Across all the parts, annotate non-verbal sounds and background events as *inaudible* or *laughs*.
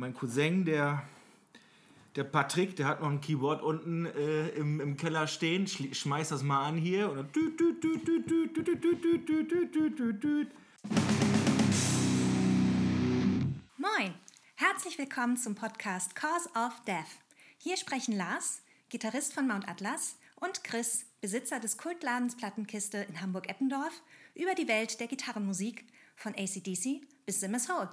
mein Cousin, der, der Patrick, der hat noch ein Keyboard unten äh, im, im Keller stehen. Schli- Schmeißt das mal an hier und. Moin! Herzlich willkommen zum Podcast Cause of Death. Hier sprechen Lars, Gitarrist von Mount Atlas, und Chris, Besitzer des Kultladens Plattenkiste in Hamburg-Eppendorf, über die Welt der Gitarrenmusik von ACDC bis Simmers Hole.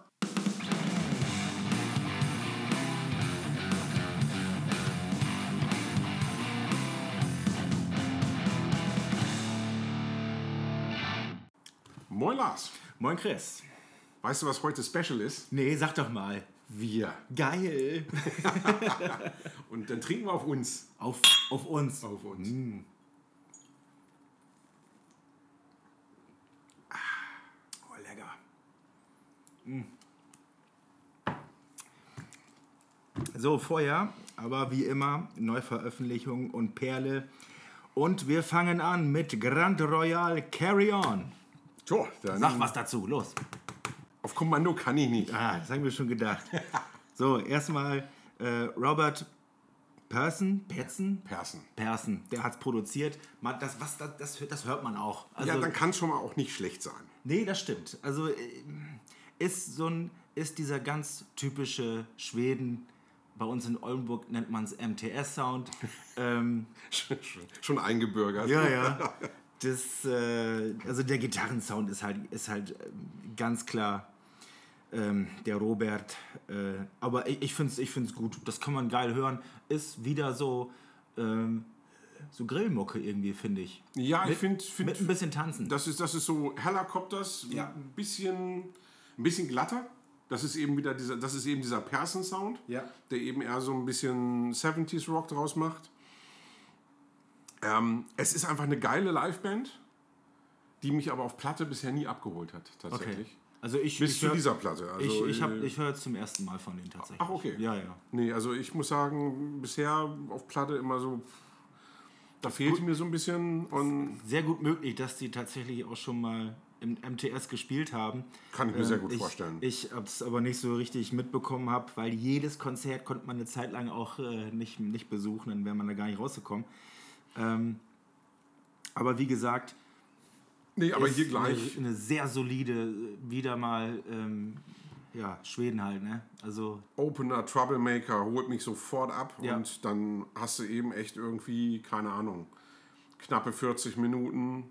Moin Lars. Moin Chris. Weißt du, was heute Special ist? Nee, sag doch mal. Wir. Geil. *laughs* Und dann trinken wir auf uns. Auf, auf uns. Auf uns. Oh, lecker. Mm. So, vorher, aber wie immer, Neuveröffentlichung und Perle. Und wir fangen an mit Grand Royal Carry On. So, dann Sag was dazu, los. auf Kommando kann ich nicht. Ah, das haben wir schon gedacht. *laughs* So, erstmal äh, Robert Person, Petzen, Persen. Person, der hat es produziert. Man, das, was, das, das, das hört man auch. Also, ja, dann kann es schon mal auch nicht schlecht sein. Nee, das stimmt. Also äh, ist so ein ist dieser ganz typische Schweden. Bei uns in Oldenburg nennt man es MTS-Sound. *laughs* ähm, schon, schon eingebürgert. ja, ja. *laughs* Das, äh, also der Gitarrensound ist halt, ist halt ähm, ganz klar ähm, der Robert. Äh, aber ich, ich finde es ich find's gut. Das kann man geil hören. Ist wieder so, ähm, so Grillmucke irgendwie, finde ich. Ja, ich Mit- finde, find, Mit ein bisschen tanzen. das, ist, das ist so Helicopters, Ja. ein, bisschen, ein bisschen glatter. Das ist eben wieder dieser, das ist eben dieser Persen-Sound, Ja. der eben eher so ein bisschen 70s Rock draus macht. Ähm, es ist einfach eine geile Liveband, die mich aber auf Platte bisher nie abgeholt hat, tatsächlich. Okay. Also ich, Bis ich zu hör- dieser Platte. Also, ich ich, hab- äh, ich höre jetzt zum ersten Mal von denen tatsächlich. Ach, okay. Ja, ja. Nee, also ich muss sagen, bisher auf Platte immer so. Da fehlt mir so ein bisschen und Sehr gut möglich, dass die tatsächlich auch schon mal im MTS gespielt haben. kann ich mir sehr Ähm, gut ich, vorstellen. Ich habe es aber nicht so richtig mitbekommen, hab, weil jedes Konzert konnte man eine Zeit lang auch äh, nicht, nicht besuchen, dann wäre man da gar nicht rausgekommen. Ähm, aber wie gesagt, nee, aber hier gleich. Eine, eine sehr solide, wieder mal, ähm, ja, Schweden halt, ne? Also, Opener, Troublemaker holt mich sofort ab Ja. und dann hast du eben echt irgendwie, keine Ahnung, knappe 40 Minuten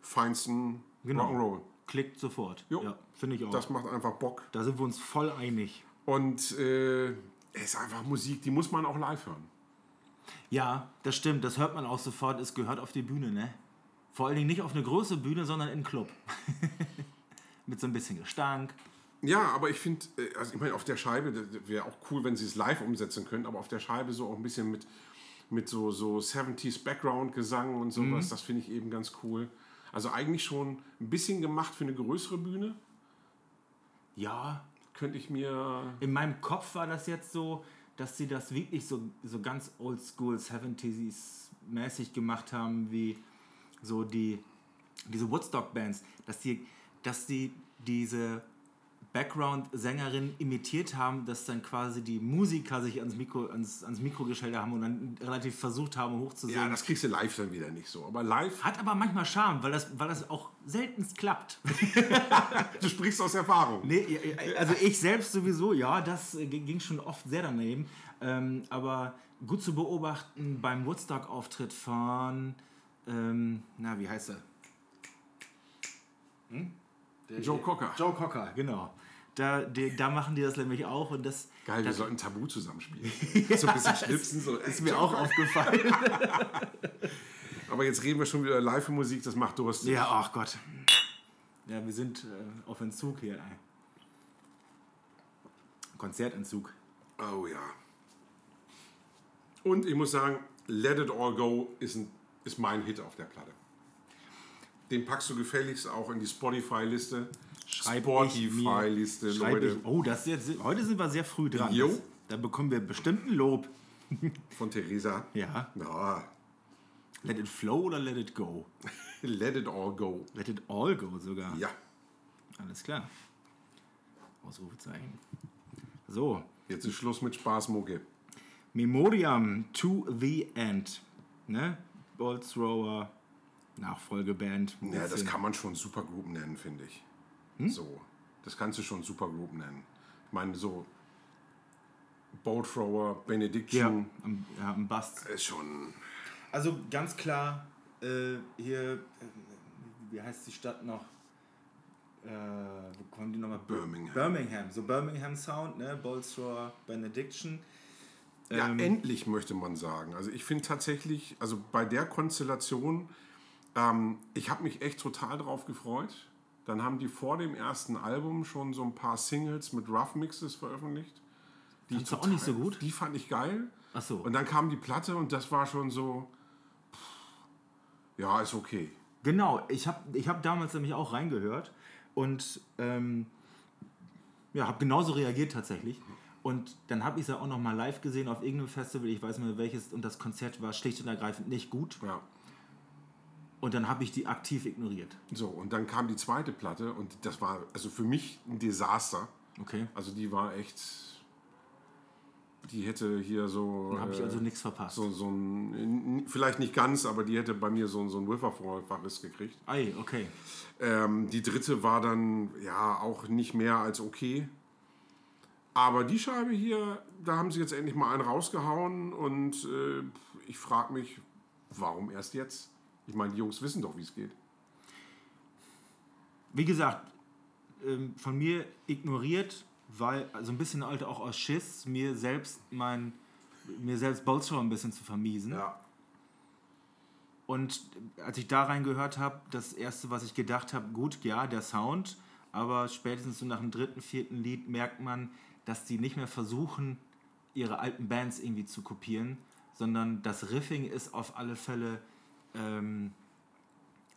feinsten Genau. Rock'n'Roll. klickt sofort. Jo. Ja, finde ich auch. Das macht einfach Bock. da sind wir uns voll einig. Und äh, es ist einfach Musik, die muss man auch live hören. Ja, das stimmt. Das hört man auch sofort. Es gehört auf die Bühne, ne? Vor allen Dingen nicht auf eine große Bühne, sondern in einen Club. *laughs* Mit so ein bisschen Gestank. Ja, aber ich finde, äh, also ich meine, auf der Scheibe, wäre auch cool, wenn sie es live umsetzen können, aber auf der Scheibe so auch ein bisschen mit, mit so, so 70s Background-Gesang und sowas, das finde ich eben ganz cool. Also eigentlich schon ein bisschen gemacht für eine größere Bühne, Ja, könnte ich mir. in meinem Kopf war das jetzt so, dass sie das wirklich so, so ganz oldschool 70s mäßig gemacht haben, wie so die, diese Woodstock-Bands, dass die, dass die diese Background-Sängerin imitiert haben, dass dann quasi die Musiker sich ans Mikro, ans, ans Mikro gestellt haben und dann relativ versucht haben, hochzusingen. Ja, das kriegst du live dann wieder nicht so. Aber live, Hat aber manchmal Charme, weil das, weil das auch seltenst klappt. *laughs* du sprichst aus Erfahrung. Nee, also ich selbst sowieso, ja, das äh, ging schon oft sehr daneben. Ähm, aber gut zu beobachten beim Woodstock-Auftritt von, ähm, na, wie heißt er? Hm? Der- Joe Cocker. Joe Cocker, genau. Da, die, da machen die das nämlich auch und das, Geil, wir sollten Tabu zusammenspielen. *laughs* so ein bisschen schnipsen. So. ist mir auch aufgefallen. *laughs* Aber jetzt reden wir schon wieder Live-Musik, das macht durstig. ja, ach Gott. Ja, wir sind äh, auf Entzug hier. Konzertentzug. Oh ja. Und ich muss sagen, Let It All Go ist, ein, ist mein Hit auf der Platte. Den packst du gefälligst auch in die Spotify-Liste. Schreib Spotify-Liste, Leute. Ich, oh, das jetzt, heute sind wir sehr früh dran. Jo. Das, da bekommen wir bestimmt ein Lob. *laughs* Von Theresa. Ja. Ja. Let it flow oder let it go? *laughs* Let It All Go. Let it all go sogar. Ja. Alles klar. Ausrufezeichen. So, Jetzt ist Schluss mit Spaß, Mucke. Memoriam to the End. Ne? Bolt Thrower, Nachfolgeband. Ja, das kann man schon Supergroup nennen, finde ich. Hm? So. Das kannst du schon Supergroup nennen. Ich meine, so Bolt Thrower, ja, Benediction am, ja, am Bast. ist schon. Also ganz klar, äh, hier, äh, wie heißt die Stadt noch? Äh, wo kommen die nochmal? Birmingham. Birmingham, so Birmingham Sound, ne? Bolstrower, Benediction. Ja, Ähm, endlich möchte man sagen. Also ich finde tatsächlich, also bei der Konstellation, ähm, ich habe mich echt total drauf gefreut. Dann haben die vor dem ersten Album schon so ein paar Singles mit Rough Mixes veröffentlicht. Die Fandst du auch nicht so gut? Die fand ich geil. Ach so. Und dann kam die Platte und das war schon so, pff, ja, ist okay. Genau, ich habe ich hab damals nämlich auch reingehört und ähm, ja, habe genauso reagiert tatsächlich. Und dann habe ich es ja auch noch mal live gesehen auf irgendeinem Festival, ich weiß nicht mehr welches, und das Konzert war schlicht und ergreifend nicht gut. Ja. Und dann habe ich die aktiv ignoriert. So, und dann kam die zweite Platte und das war also für mich ein Desaster. Okay. Also die war echt, die hätte hier so... Dann habe ich äh, also nichts verpasst. so, so ein, vielleicht nicht ganz, aber die hätte bei mir so, so ein Wiffervorfachriss gekriegt. Ei, okay. Ähm, die dritte war dann ja auch nicht mehr als okay. Aber die Scheibe hier, da haben sie jetzt endlich mal einen rausgehauen und äh, ich frage mich, warum erst jetzt? Ich meine, die Jungs wissen doch, wie es geht. Wie gesagt, ähm, von mir ignoriert, weil also ein bisschen alte auch aus Schiss, mir selbst mein mir selbst Bolster ein bisschen zu vermiesen. Und als ich da reingehört habe, das erste, was ich gedacht habe, gut, ja, der Sound, aber spätestens so nach dem dritten, vierten Lied merkt man, dass die nicht mehr versuchen, ihre alten Bands irgendwie zu kopieren, sondern das Riffing ist auf alle Fälle ähm,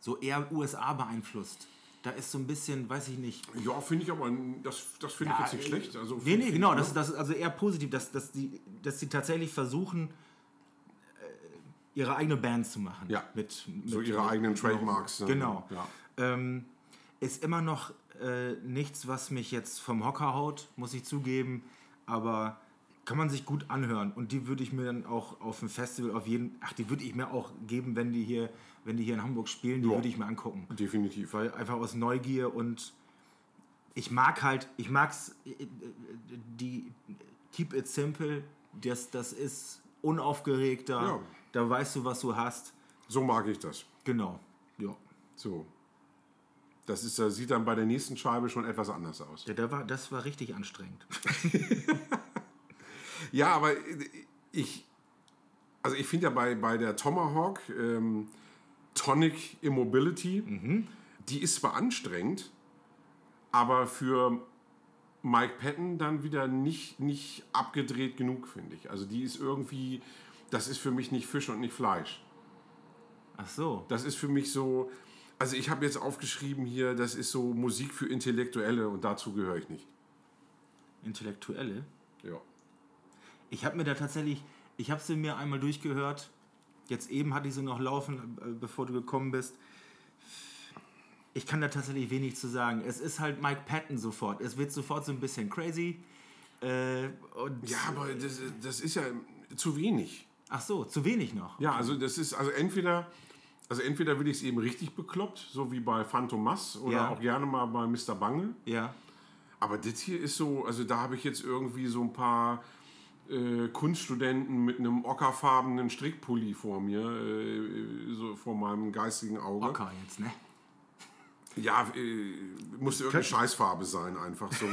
so eher USA beeinflusst. Da ist so ein bisschen, weiß ich nicht, Ja, finde ich aber, das, das finde ich ja, jetzt nicht schlecht. Also, nee, nee, genau, das, das ist also eher positiv, dass, dass, die, dass die tatsächlich versuchen, äh, ihre eigene Band zu machen. Ja, mit, mit so ihre eigenen Trademarks. ne? Genau. Ja. Ähm, ist immer noch äh, nichts, was mich jetzt vom Hocker haut, muss ich zugeben, aber kann man sich gut anhören und die würde ich mir dann auch auf dem Festival auf jeden, ach, die würde ich mir auch geben, wenn die hier, wenn die hier in Hamburg spielen, die Ja. würde ich mir angucken Definitiv. weil einfach aus Neugier und ich mag halt, ich mag's, die Keep It Simple, das, das ist unaufgeregter, Ja. da weißt du, was du hast. So mag ich das. Genau, ja. So. Das ist, das sieht dann bei der nächsten Scheibe schon etwas anders aus. ja der war, das war richtig anstrengend. *laughs* Ja, aber ich, also ich finde ja bei, bei der Tomahawk ähm, Tonic Immobility, die ist zwar anstrengend, aber für Mike Patton dann wieder nicht, nicht abgedreht genug, finde ich. Also die ist irgendwie, das ist für mich nicht Fisch und nicht Fleisch. Ach so, Das ist für mich so, also ich habe jetzt aufgeschrieben hier, das ist so Musik für Intellektuelle und dazu gehöre ich nicht. Intellektuelle. Ja. Ich habe mir da tatsächlich, ich habe sie mir einmal durchgehört. Jetzt eben hatte ich sie noch laufen, äh, bevor du gekommen bist. Ich kann da tatsächlich wenig zu sagen. Es ist halt Mike Patton sofort. Es wird sofort so ein bisschen crazy. Äh, Ja, aber das, das ist ja zu wenig. Ach so, zu wenig noch. Ja, also das ist, also entweder, also entweder will ich es eben richtig bekloppt, so wie bei Phantomas oder Ja. auch gerne mal bei Mr. Bange. Ja. Aber das hier ist so, also da habe ich jetzt irgendwie so ein paar äh, Kunststudenten mit einem ockerfarbenen Strickpulli vor mir, äh, so vor meinem geistigen Auge. Ocker jetzt, ne? Ja, äh, muss irgendeine Scheißfarbe sein, einfach so.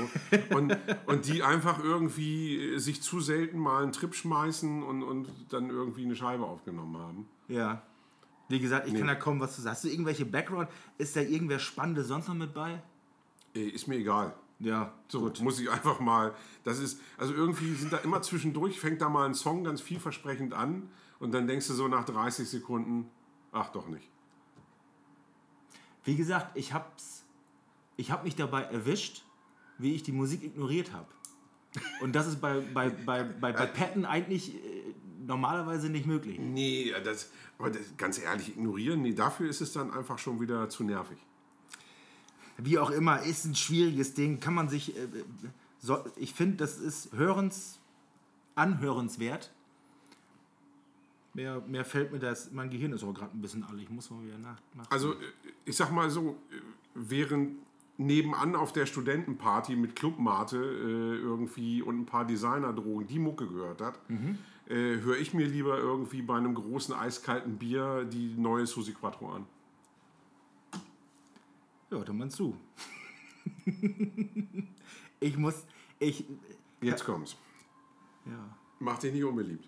Und, und die einfach irgendwie äh, sich zu selten mal einen Trip schmeißen und, und dann irgendwie eine Scheibe aufgenommen haben. Ja. Wie gesagt, ich kann da kaum was zu sagen. Hast du irgendwelche Background? Ist da irgendwer Spannendes sonst noch mit bei? Äh, ist mir egal. Ja, So, muss ich einfach mal. Das ist, also irgendwie sind da immer zwischendurch, fängt da mal ein Song ganz vielversprechend an und dann denkst du so nach 30 Sekunden, ach doch nicht. Wie gesagt, ich hab's, ich hab mich dabei erwischt, wie ich die Musik ignoriert habe. Und das ist bei, bei, bei, bei, bei Patton eigentlich äh, normalerweise nicht möglich. Nee, das, aber das, ganz ehrlich, ignorieren, nee, dafür ist es dann einfach schon wieder zu nervig. Wie auch immer, ist ein schwieriges Ding. Kann man sich, äh, so, ich finde, das ist hörens, anhörenswert. Mehr, mehr fällt mir das, mein Gehirn ist aber gerade ein bisschen alle, ich muss mal wieder nach. nach Also, äh, ich sag mal so, äh, während nebenan auf der Studentenparty mit Clubmate äh, irgendwie und ein paar Designerdrogen die Mucke gehört hat, äh, höre ich mir lieber irgendwie bei einem großen eiskalten Bier die neue Susi Quattro an. Ja, hör mal zu. *laughs* ich muss, ich, Jetzt kommt's. ja. Mach dich nicht unbeliebt.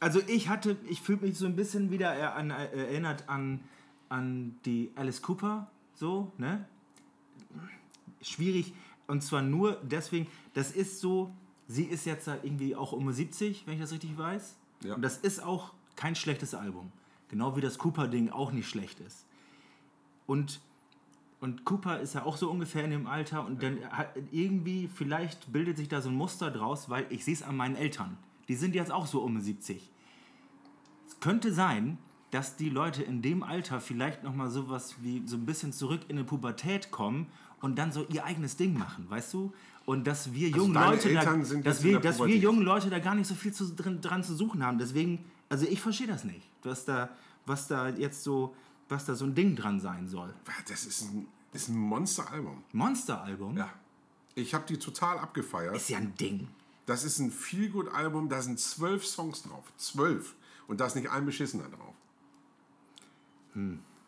Also ich hatte, ich fühle mich so ein bisschen wieder er- an, äh, erinnert an, an die Alice Cooper, so, ne? Schwierig, und zwar nur deswegen, das ist so, sie ist jetzt halt irgendwie auch um 70, wenn ich das richtig weiß. Ja. Und das ist auch kein schlechtes Album. Genau wie das Cooper-Ding auch nicht schlecht ist. Und, und Cooper ist ja auch so ungefähr in dem Alter und dann hat irgendwie, vielleicht bildet sich da so ein Muster draus, weil ich sehe es an meinen Eltern. Die sind jetzt auch so um 70. Es könnte sein, dass die Leute in dem Alter vielleicht nochmal sowas wie so ein bisschen zurück in die Pubertät kommen und dann so ihr eigenes Ding machen, weißt du? Und dass wir jungen deine Leute da, dass wir, dass wir jungen Leute da gar nicht so viel zu, drin, dran zu suchen haben. Deswegen, also ich verstehe das nicht, was da, was da jetzt so, was da so ein Ding dran sein soll. Das ist ein, ist ein Monsteralbum. Monster-Album Ja. Ich habe die total abgefeiert. ist ja ein Ding. Das ist ein Feelgood-Album, da sind zwölf Songs drauf. Zwölf. Und da ist nicht ein beschissener drauf.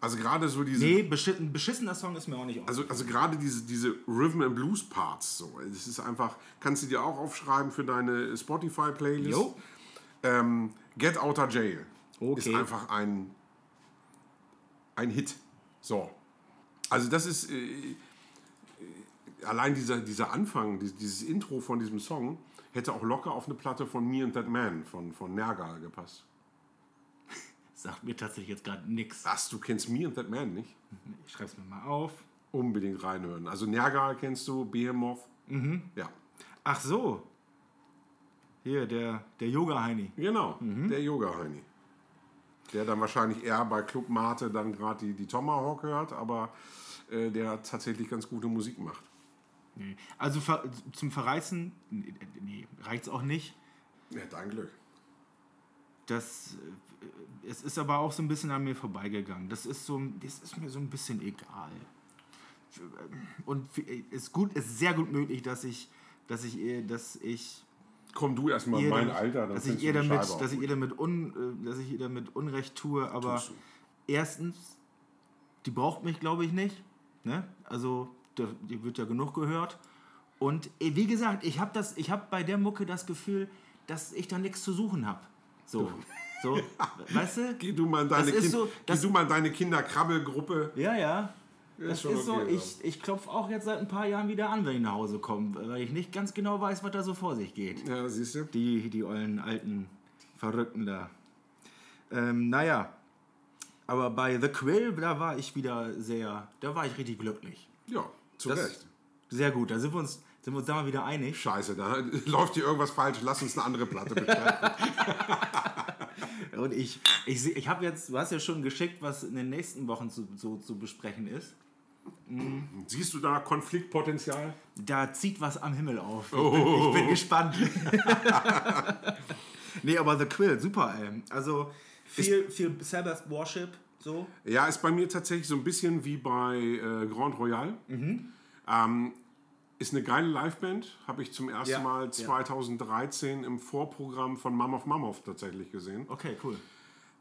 Also gerade so diese. Nee, beschiss, ein beschissener Song ist mir auch nicht auf. Also, also gerade diese, diese Rhythm and Blues Parts, so. Es ist einfach, kannst du dir auch aufschreiben für deine Spotify-Playlist. Ähm, Get Outer Jail Okay. ist einfach ein, ein Hit. So. Also das ist äh, äh, allein dieser, dieser Anfang, dieses, dieses Intro von diesem Song hätte auch locker auf eine Platte von Me and That Man von, von Nergal gepasst. *laughs* Sagt mir tatsächlich jetzt gerade nichts. Was, du kennst Me and That Man nicht? Ich schreib's mir mal auf. Unbedingt reinhören. Also Nergal kennst du, Behemoth. Mhm. Ja. Ach so. Hier, der, der Yoga-Heini. Genau, der Yoga-Heini. Der dann wahrscheinlich eher bei Club Mate dann gerade die, die Tomahawk hört, aber äh, der tatsächlich ganz gute Musik macht. Nee. Also ver zum Verreißen, nee, nee, reicht's auch nicht. Ja, dein Glück. Das, äh, es ist aber auch so ein bisschen an mir vorbeigegangen. Das ist so, das ist mir so ein bisschen egal. Und es ist gut, es ist sehr gut möglich, dass ich, dass ich, ihr- dass ich Komm du erstmal in mein damit- Alter, dann dass ich ihr damit, dass ich ihr damit un, äh, dass ich ihr damit Unrecht tue, aber erstens, die braucht mich, glaube ich, nicht. Ne? Also, die wird ja genug gehört. Und eh, wie gesagt, ich habe habe bei der Mucke das Gefühl, dass ich da nichts zu suchen habe. So, *laughs* so, weißt du? Geh du mal in deine, kind, so- geh das- du mal in deine Kinderkrabbelgruppe. Ja, ja. Das schon ist so, okay, ich, ich klopfe auch jetzt seit ein paar Jahren wieder an, wenn ich nach Hause komme, weil ich nicht ganz genau weiß, was da so vor sich geht. Ja, siehst du? Die, die ollen alten Verrückten da. Ähm, naja, aber bei The Quill, da war ich wieder sehr, da war ich richtig glücklich. Ja, zu Das- Recht. Sehr gut, da sind wir uns, sind wir uns da mal wieder einig. Scheiße, da *laughs* läuft hier irgendwas falsch. Lass uns eine andere Platte *laughs* bestellen. Und ich, ich, ich habe jetzt, du hast ja schon geschickt, was in den nächsten Wochen zu, so, zu besprechen ist. Siehst du da Konfliktpotenzial? Da zieht was am Himmel auf. Ich, Oh. bin, ich bin gespannt. *laughs* nee, aber The Quill, super, ey. Also viel, viel Sabbath Worship, so. Ja, ist bei mir tatsächlich so ein bisschen wie bei äh, Grand Royal. Ähm, ist eine geile Liveband, habe ich zum ersten Ja, Mal ja. 2013 im Vorprogramm von Mammoth Mammoth tatsächlich gesehen. Okay, cool.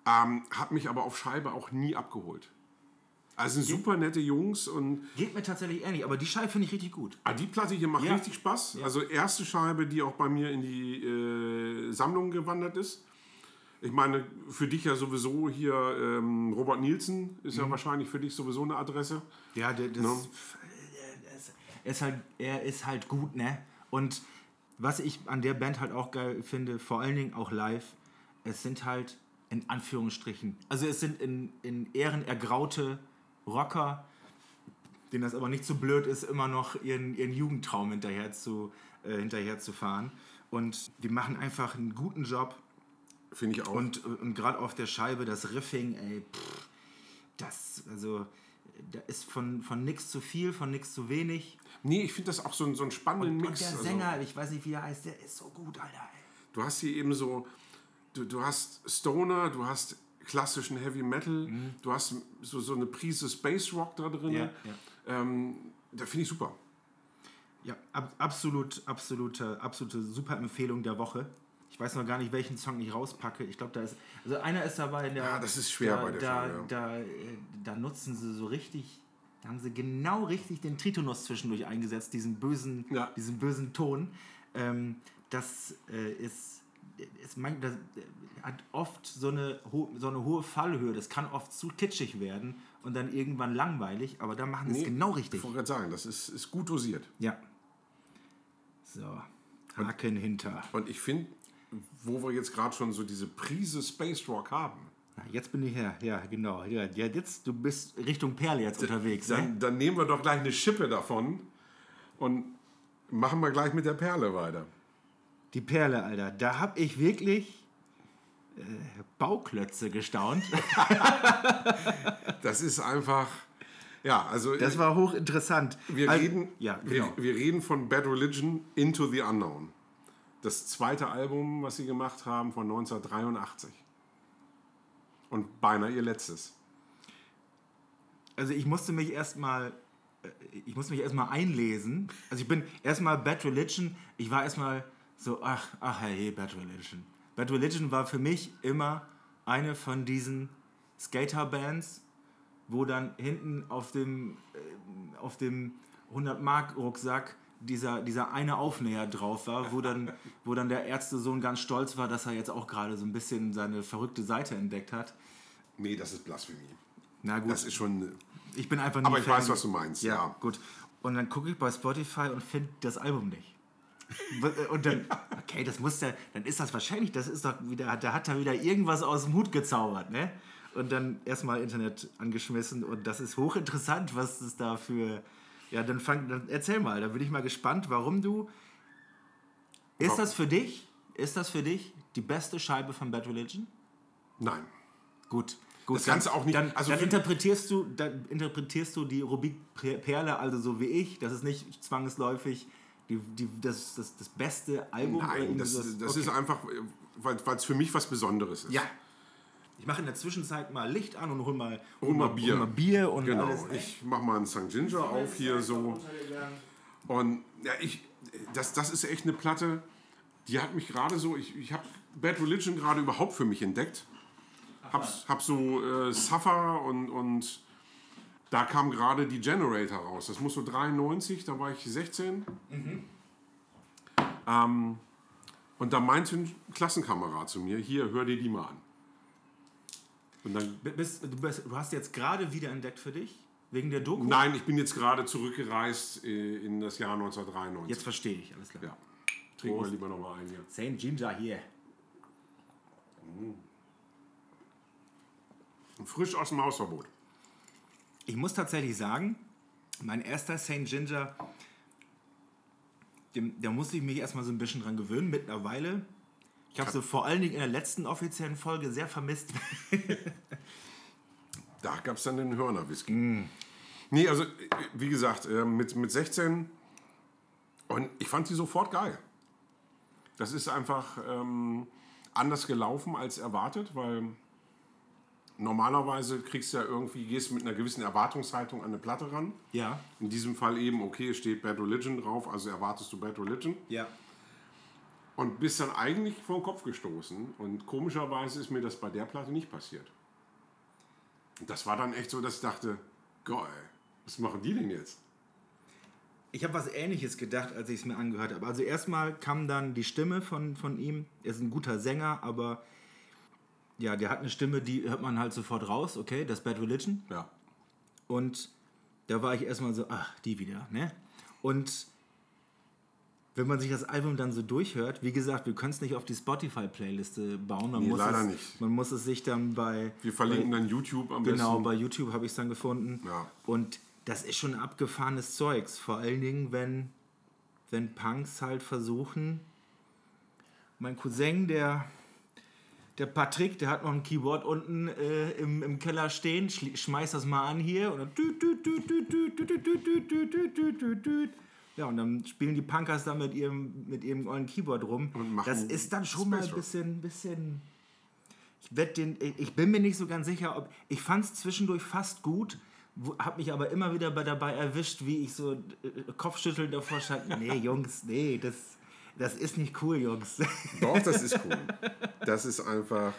Ähm, hat mich aber auf Scheibe auch nie abgeholt. Also sind super nette Jungs und Geht mir tatsächlich ähnlich, aber die Scheibe finde ich richtig gut. ah, die Platte hier macht Ja. richtig Spaß. Also erste Scheibe, die auch bei mir in die äh, Sammlung gewandert ist. Ich meine, für dich ja sowieso hier ähm, Robert Nielsen ist Mhm. ja wahrscheinlich für dich sowieso eine Adresse. Ja, der, das, No. Das ist halt, er ist halt gut, ne? Und was ich an der Band halt auch geil finde, vor allen Dingen auch live, es sind halt in Anführungsstrichen, also es sind in, in Ehren ergraute Rocker, denen das aber nicht so blöd ist, immer noch ihren, ihren Jugendtraum hinterher zu, äh, hinterher zu fahren. Und die machen einfach einen guten Job. Finde ich auch. Und, und gerade auf der Scheibe, das Riffing, ey, pff, das, also, da ist von, von nichts zu viel, von nichts zu wenig. Nee, ich finde das auch so, ein- so einen spannenden Und Mix. der also- Sänger, ich weiß nicht, wie er heißt, der ist so gut, Alter. Ey. Du hast hier eben so, du, du hast Stoner, du hast klassischen Heavy Metal, du hast so, so eine Prise Space Rock da drin. Mhm. Ja, ja. Ähm, da finde ich super. Ja, ab, absolut, absolute, absolute super Empfehlung der Woche. Ich weiß noch gar nicht, welchen Song ich rauspacke. Ich glaube, da ist. Also einer ist dabei, der. Ja, das ist schwer da, bei der da, Scheibe, ja. da, äh, da nutzen sie so richtig. Da haben sie genau richtig den Tritonus zwischendurch eingesetzt, diesen bösen, Ja. diesen bösen Ton. Ähm, das äh, ist. ist das äh, hat oft so eine, so eine hohe Fallhöhe. Das kann oft zu kitschig werden und dann irgendwann langweilig, aber da machen sie es genau richtig. Ich wollte gerade sagen, das ist, ist gut dosiert. Ja. So. Haken hinter. Und ich finde, wo wir jetzt gerade schon so diese Prise Space Rock haben, Jetzt bin ich her. Ja, genau. Ja, ja, jetzt, du bist Richtung Perle jetzt unterwegs. Ne? dann, dann nehmen wir doch gleich eine Schippe davon und machen wir gleich mit der Perle weiter. Die Perle, Alter. Da hab ich wirklich äh, Bauklötze gestaunt. *laughs* Das ist einfach, ja, also Das war hochinteressant. wir, Also- reden, Ja, genau. wir, wir reden von Bad Religion Into the Unknown. Das zweite Album, was sie gemacht haben, von 1983. Und beinahe ihr letztes. Also ich musste mich erstmal ich musste mich erstmal einlesen. Also ich bin erstmal Bad Religion. Ich war erstmal so, ach, ach hey, Bad Religion. Bad Religion war für mich immer eine von diesen Skater-Bands, wo dann hinten auf dem, äh, auf dem 100-Mark-Rucksack dieser, dieser eine Aufnäher drauf war, wo dann, *laughs* wo dann der Ärztesohn ganz stolz war, dass er jetzt auch gerade so ein bisschen seine verrückte Seite entdeckt hat. Nee, das ist Blasphemie. Na gut, Das ist schon. ich bin einfach nicht Aber ich Fan. weiß, was du meinst. Ja, Ja. gut. Und dann gucke ich bei Spotify und finde das Album nicht. Und dann, *laughs* okay, das muss der, dann ist das wahrscheinlich, das ist doch wieder, da hat er wieder irgendwas aus dem Hut gezaubert, ne? Und dann erstmal Internet angeschmissen und das ist hochinteressant, was es da für, ja, dann fang, dann erzähl mal, da bin ich mal gespannt, warum du, ist das für dich, ist das für dich die beste Scheibe von Bad Religion? Nein. Gut. Gut, Das Ganze auch nicht- Dann, also dann, interpretierst du, dann interpretierst du die Rubik Perle also so wie ich. Das ist nicht zwangsläufig die, die, das, das, das beste Album. Nein, das, das Okay. ist einfach, weil es für mich was Besonderes ist. Ja. Ich mache in der Zwischenzeit mal Licht an und hol mal, Hol mal Bier. Hol mal Bier und Genau. alles. Ich mach mal einen St. Ginger auf hier so. Und ja, ich, das, das ist echt eine Platte, die hat mich gerade so, ich, ich habe Bad Religion gerade überhaupt für mich entdeckt. Hab, hab so äh, Suffer und, und da kam gerade die Generator raus. Das muss so 93, da war ich 16. Ähm, und da meinte ein Klassenkamerad zu mir, hier, hör dir die mal an. Und dann Bist, du, bist, du hast jetzt gerade wieder entdeckt für dich? Wegen der Doku? Nein, ich bin jetzt gerade zurückgereist äh, in das Jahr 1993. Jetzt verstehe ich, alles klar. Ja. Trinken wir lieber nochmal ein hier. St. Ginger hier. Frisch aus dem Hausverbot. Ich muss tatsächlich sagen, mein erster St. Ginger, dem, da musste ich mich erstmal so ein bisschen dran gewöhnen. Mittlerweile, ich habe sie vor allen Dingen in der letzten offiziellen Folge sehr vermisst. *laughs* Da gab es dann den Hörner-Whisky. Mm. Nee, also, wie gesagt, äh, mit, mit 16 und ich fand die sofort geil. Das ist einfach ähm, anders gelaufen als erwartet, weil normalerweise kriegst du ja irgendwie, gehst mit einer gewissen Erwartungshaltung an eine Platte ran. ja, In diesem Fall eben, okay, es steht Bad Religion drauf, also erwartest du Bad Religion. ja. Und bist dann eigentlich vor den Kopf gestoßen. Und komischerweise ist mir das bei der Platte nicht passiert. Und das war dann echt so, dass ich dachte, geil, was machen die denn jetzt? Ich habe was Ähnliches gedacht, als ich es mir angehört habe. Also erstmal kam dann die Stimme von, von ihm. Er ist ein guter Sänger, aber ja, der hat eine Stimme, die hört man halt sofort raus. Okay, das Bad Religion. Ja. Und da war ich erstmal so, ach, die wieder, ne? Und wenn man sich das Album dann so durchhört, wie gesagt, wir können es nicht auf die Spotify-Playliste bauen. Man Nee, muss leider es, nicht. Man muss es sich dann bei. Wir verlinken dann YouTube am Genau, besten. bei YouTube habe ich es dann gefunden. Ja. Und das ist schon abgefahrenes Zeugs. Vor allen Dingen, wenn, wenn Punks halt versuchen. Mein Cousin, der, der Patrick, der hat noch ein Keyboard unten äh, im, im Keller stehen, schmeißt das mal an hier und dann ja, und dann spielen die Punkers da mit ihrem, mit ihrem ollen Keyboard rum. das ist dann schon Space mal ein bisschen, bisschen. Ich, den, ich bin mir nicht so ganz sicher, ob. Ich fand es zwischendurch fast gut, habe mich aber immer wieder dabei erwischt, wie ich so äh, kopfschüttelnd davor stand. *laughs* Nee, Jungs, nee, das, das ist nicht cool, Jungs. *laughs* Doch, das ist cool. Das ist einfach.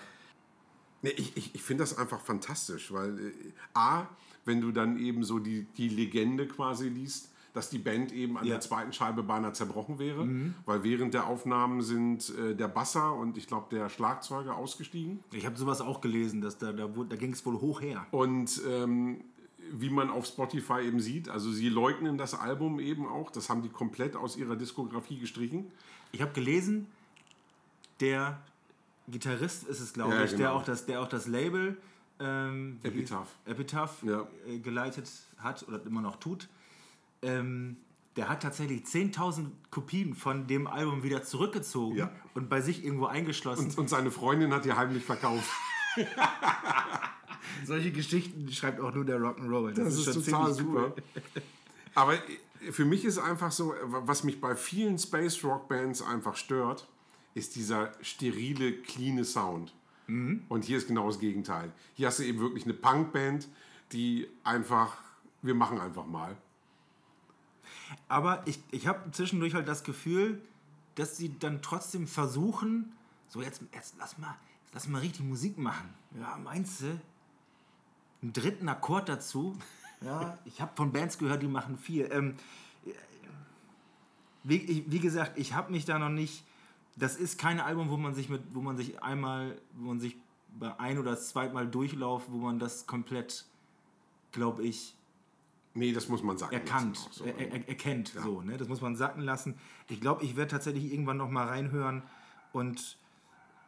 Nee, ich, ich, ich finde das einfach fantastisch, weil äh, A, wenn du dann eben so die, die Legende quasi liest, dass die Band eben an Ja. der zweiten Scheibe beinahe zerbrochen wäre, weil während der Aufnahmen sind äh, der Basser und ich glaube der Schlagzeuger ausgestiegen. Ich habe sowas auch gelesen, dass da, da, da ging es wohl hoch her. Und ähm, wie man auf Spotify eben sieht, also sie leugnen das Album eben auch, das haben die komplett aus ihrer Diskografie gestrichen. Ich habe gelesen, der Gitarrist ist es, glaube Ja, ich, der, genau. auch das, der auch das Label ähm, Epitaph. Epitaph Ja. äh, geleitet hat oder immer noch tut. Ähm, der hat tatsächlich 10.000 Kopien von dem Album wieder zurückgezogen Ja. und bei sich irgendwo eingeschlossen. Und, und seine Freundin hat die heimlich verkauft. *laughs* Solche Geschichten schreibt auch nur der Rock'n'Roll. Das, Das ist, schon total super. Aber für mich ist einfach so, was mich bei vielen Space Rock Bands einfach stört, ist dieser sterile, cleane Sound. Und hier ist genau das Gegenteil. Hier hast du eben wirklich eine Punkband, die einfach, wir machen einfach mal. Aber ich, ich habe zwischendurch halt das Gefühl, dass sie dann trotzdem versuchen, so jetzt, jetzt lass mal, lass mal richtig Musik machen. Ja, meinst du? Einen dritten Akkord dazu? Ja, ich habe von Bands gehört, die machen vier. Ähm, wie, wie gesagt, ich habe mich da noch nicht. Das ist kein Album, wo man sich mit, wo man sich einmal, wo man sich bei ein oder zweimal durchlauft, wo man das komplett, glaube ich, Nee, das muss man sagen. erkannt, so. er, er, erkennt. So, ne? Das muss man sacken lassen. Ich glaube, ich werde tatsächlich irgendwann noch mal reinhören und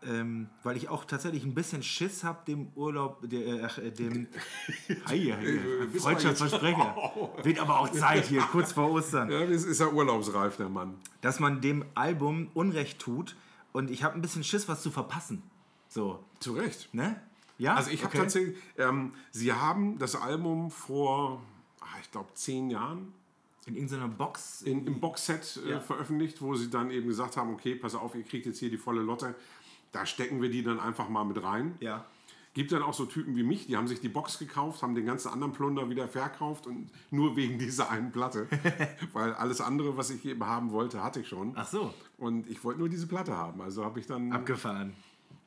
ähm, weil ich auch tatsächlich ein bisschen Schiss habe, dem Urlaub, der, äh, äh, dem *laughs* Äh, Freundschaftsversprecher. *laughs* Wird aber auch Zeit hier, kurz vor Ostern, Ja, das ist ja urlaubsreif, der Mann. dass man dem Album Unrecht tut und ich habe ein bisschen Schiss, was zu verpassen. So, Zu Recht. ne? Ja? Also ich habe Okay. tatsächlich, ähm, sie haben das Album vor, ich glaube, zehn Jahren in irgendeiner Box in, im Boxset äh, Ja. veröffentlicht, wo sie dann eben gesagt haben, okay, pass auf, ihr kriegt jetzt hier die volle Lotte. Da stecken wir die dann einfach mal mit rein. ja. Gibt dann auch so Typen wie mich, die haben sich die Box gekauft, haben den ganzen anderen Plunder wieder verkauft und nur wegen dieser einen Platte. *laughs* Weil alles andere, was ich eben haben wollte, hatte ich schon. Ach so, Und ich wollte nur diese Platte haben. Also habe ich dann abgefahren.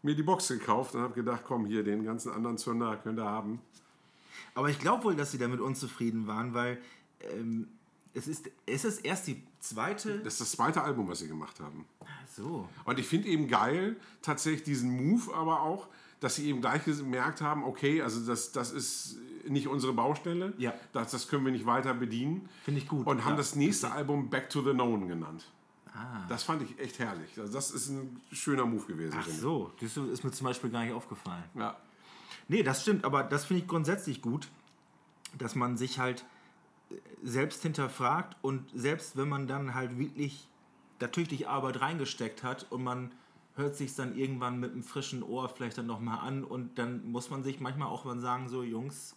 mir die Box gekauft und habe gedacht, komm, hier, den ganzen anderen Zünder könnt ihr haben. Aber ich glaube wohl, dass sie damit unzufrieden waren, weil ähm, es ist, es ist erst die zweite. Das ist das zweite Album, was sie gemacht haben. So. Und ich finde eben geil, tatsächlich diesen Move aber auch, dass sie eben gleich gemerkt haben, okay, also das, das ist nicht unsere Baustelle, Ja. das, das können wir nicht weiter bedienen. Finde ich gut, Und haben ja. das nächste Album Back to the Known genannt. Das fand ich echt herrlich. Also das ist ein schöner Move gewesen. Ach so, das ist mir zum Beispiel gar nicht aufgefallen. Ja. Nee, das stimmt, aber das finde ich grundsätzlich gut, dass man sich halt äh, selbst hinterfragt und selbst wenn man dann halt wirklich da tüchtig Arbeit reingesteckt hat und man hört sich dann irgendwann mit einem frischen Ohr vielleicht dann nochmal an und dann muss man sich manchmal auch mal sagen, so Jungs,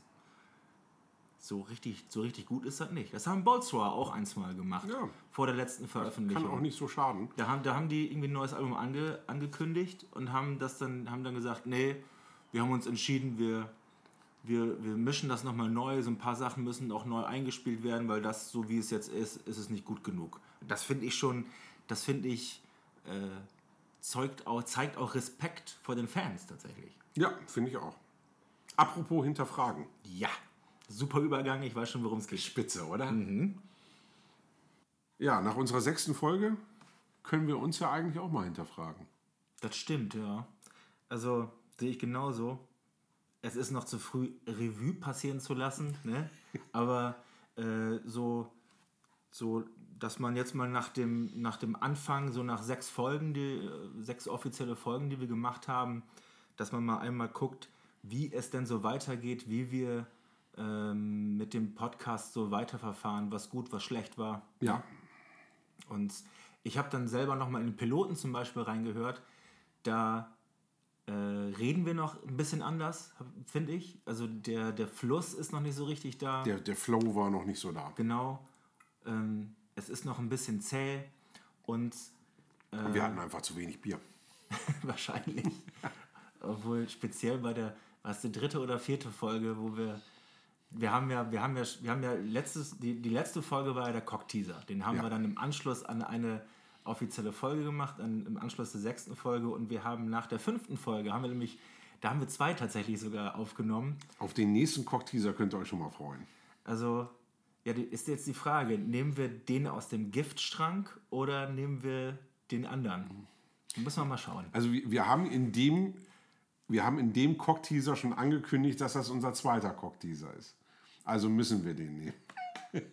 so richtig, so richtig gut ist das nicht. Das haben Boltzrohr auch eins mal gemacht, Ja. vor der letzten Veröffentlichung. Kann auch nicht so schaden. Da haben, da haben die irgendwie ein neues Album ange, angekündigt und haben das dann, haben dann gesagt, nee, wir haben uns entschieden, wir, wir, wir mischen das nochmal neu, so ein paar Sachen müssen auch neu eingespielt werden, weil das, so wie es jetzt ist, ist es nicht gut genug. Das finde ich schon, das finde ich, äh, zeugt auch, zeigt auch Respekt vor den Fans tatsächlich. Ja, finde ich auch. Apropos hinterfragen. Ja, super Übergang, ich weiß schon, worum es geht. Spitze, oder? Ja, nach unserer sechsten Folge können wir uns ja eigentlich auch mal hinterfragen. Das stimmt, ja. Also sehe ich genauso. Es ist noch zu früh, Revue passieren zu lassen, ne? *laughs* aber äh, so, so, dass man jetzt mal nach dem, nach dem Anfang, so nach sechs Folgen, die, sechs offizielle Folgen, die wir gemacht haben, dass man mal einmal guckt, wie es denn so weitergeht, wie wir ähm, mit dem Podcast so weiterverfahren, was gut, was schlecht war. Ja. Und ich habe dann selber nochmal in den Piloten zum Beispiel reingehört. Da äh, reden wir noch ein bisschen anders, finde ich. Also der, der Fluss ist noch nicht so richtig da. Der, der Flow war noch nicht so da. Genau. Ähm, es ist noch ein bisschen zäh und Und wir hatten einfach zu wenig Bier. *laughs* wahrscheinlich. *laughs* Obwohl speziell bei der, was die dritte oder vierte Folge, wo wir, wir haben ja, wir haben ja, wir haben ja letztes, die, die letzte Folge war ja der Cock-Teaser. Den haben Ja. wir dann im Anschluss an eine offizielle Folge gemacht, an, im Anschluss der sechsten Folge und wir haben nach der fünften Folge, haben wir nämlich, da haben wir zwei tatsächlich sogar aufgenommen. Auf den nächsten Cockteaser könnt ihr euch schon mal freuen. Also, ja, ist jetzt die Frage, nehmen wir den aus dem Giftschrank oder nehmen wir den anderen? Da müssen wir mal schauen. Also wir, wir haben in dem, wir haben in dem Cockteaser schon angekündigt, dass das unser zweiter Cockteaser ist. Also müssen wir den nehmen.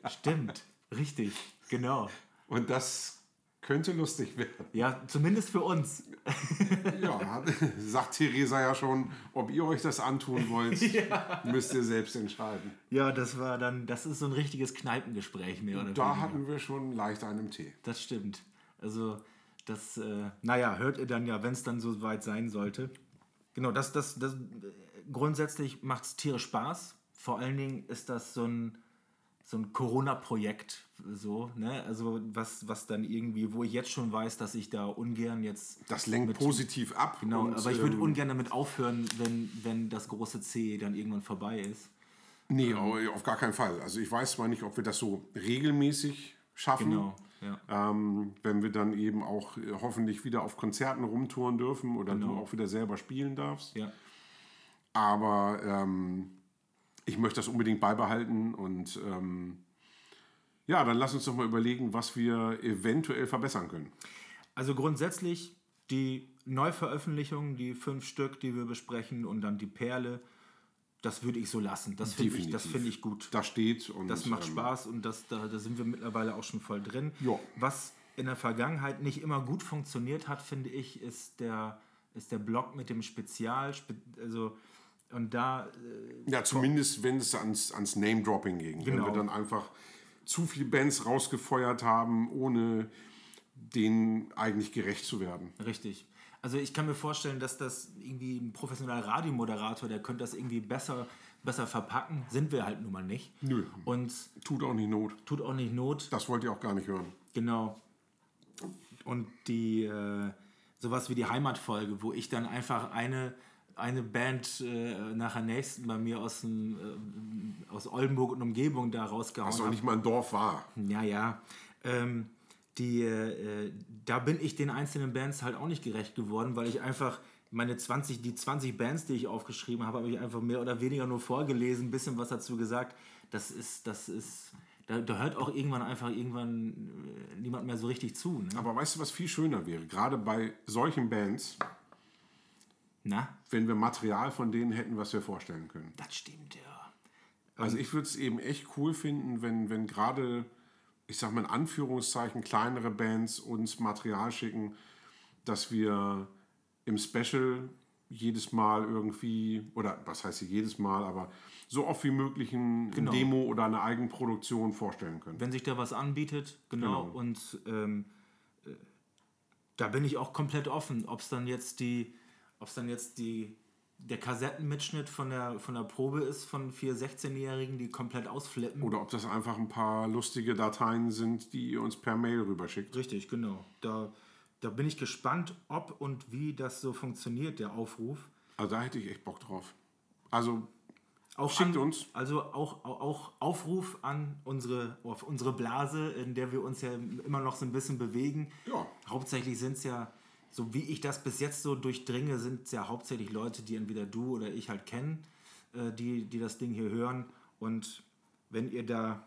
Stimmt, richtig, genau. Und das könnte lustig werden. Ja, zumindest für uns. Ja, *laughs* sagt Theresa ja schon, ob ihr euch das antun wollt, *laughs* müsst ihr selbst entscheiden. Ja, das war dann, das ist so ein richtiges Kneipengespräch mehr oder Da hatten wir schon leicht einen Tee. Das stimmt. Also, das, äh, naja, hört ihr dann ja, wenn es dann so weit sein sollte. Genau, das, das, das äh, grundsätzlich macht es tierisch Spaß. Vor allen Dingen ist das so ein, so ein Corona-Projekt, so, ne? Also was, was dann irgendwie, wo ich jetzt schon weiß, dass ich da ungern jetzt. Das lenkt positiv ab. Genau, und, aber ich würde ähm, ungern damit aufhören, wenn, wenn das große C dann irgendwann vorbei ist. Nee, auf gar keinen Fall. Also ich weiß zwar nicht, ob wir das so regelmäßig schaffen. Genau, ja. Ähm, wenn wir dann eben auch äh, hoffentlich wieder auf Konzerten rumtouren dürfen oder du Genau. auch wieder selber spielen darfst. Ja. Aber ähm, ich möchte das unbedingt beibehalten und ähm, ja, dann lass uns doch mal überlegen, was wir eventuell verbessern können. Also grundsätzlich die Neuveröffentlichungen, die fünf Stück, die wir besprechen und dann die Perle, das würde ich so lassen. Das finde ich, das finde ich gut. Da steht und Das macht ähm, Spaß und das, da, da sind wir mittlerweile auch schon voll drin. Ja. Was in der Vergangenheit nicht immer gut funktioniert hat, finde ich, ist der, ist der Block mit dem Spezial. spe- Also, und da, äh, Ja, zumindest wenn es ans, ans Name-Dropping ging. Wenn Genau. wir dann einfach zu viele Bands rausgefeuert haben, ohne denen eigentlich gerecht zu werden. richtig. Also ich kann mir vorstellen, dass das irgendwie ein professioneller Radiomoderator, der könnte das irgendwie besser, besser verpacken. Sind wir halt nun mal nicht. Nö. Und Tut auch nicht Not. tut auch nicht Not. Das wollt ihr auch gar nicht hören. Genau. Und die, äh, sowas wie die Heimatfolge, wo ich dann einfach eine, eine Band äh, nach der nächsten bei mir aus, dem, äh, aus Oldenburg und Umgebung da rausgehauen Was auch habe. nicht mal ein Dorf war. Ja, ja. Ähm, die, äh, da bin ich den einzelnen Bands halt auch nicht gerecht geworden, weil ich einfach meine 20, die 20 Bands, die ich aufgeschrieben habe, habe ich einfach mehr oder weniger nur vorgelesen, ein bisschen was dazu gesagt. Das ist, das ist, da, da hört auch irgendwann einfach irgendwann äh, niemand mehr so richtig zu. Ne? Aber weißt du, was viel schöner wäre? Gerade bei solchen Bands, Na, wenn wir Material von denen hätten, was wir vorstellen können. das stimmt, ja. Also ich würde es eben echt cool finden, wenn, wenn gerade, ich sag mal in Anführungszeichen, kleinere Bands uns Material schicken, dass wir im Special jedes Mal irgendwie, oder was heißt hier jedes Mal, aber so oft wie möglich ein Genau. Demo oder eine Eigenproduktion vorstellen können. Wenn sich da was anbietet, genau. Genau. Und ähm, äh, da bin ich auch komplett offen, ob es dann jetzt die, ob es dann jetzt die, der Kassettenmitschnitt von der, von der Probe ist von vier 16-Jährigen, die komplett ausflippen. Oder ob das einfach ein paar lustige Dateien sind, die ihr uns per Mail rüberschickt. Richtig, genau. Da, da bin ich gespannt, ob und wie das so funktioniert, der Aufruf. Also da hätte ich echt Bock drauf. Also Auch Schickt an, uns. Also auch, auch- auch Aufruf an unsere, auf unsere Blase, in der wir uns ja immer noch so ein bisschen bewegen. Ja. Hauptsächlich sind es ja, so wie ich das bis jetzt so durchdringe, sind es ja hauptsächlich Leute, die entweder du oder ich halt kennen, äh, die, die das Ding hier hören. Und wenn ihr da,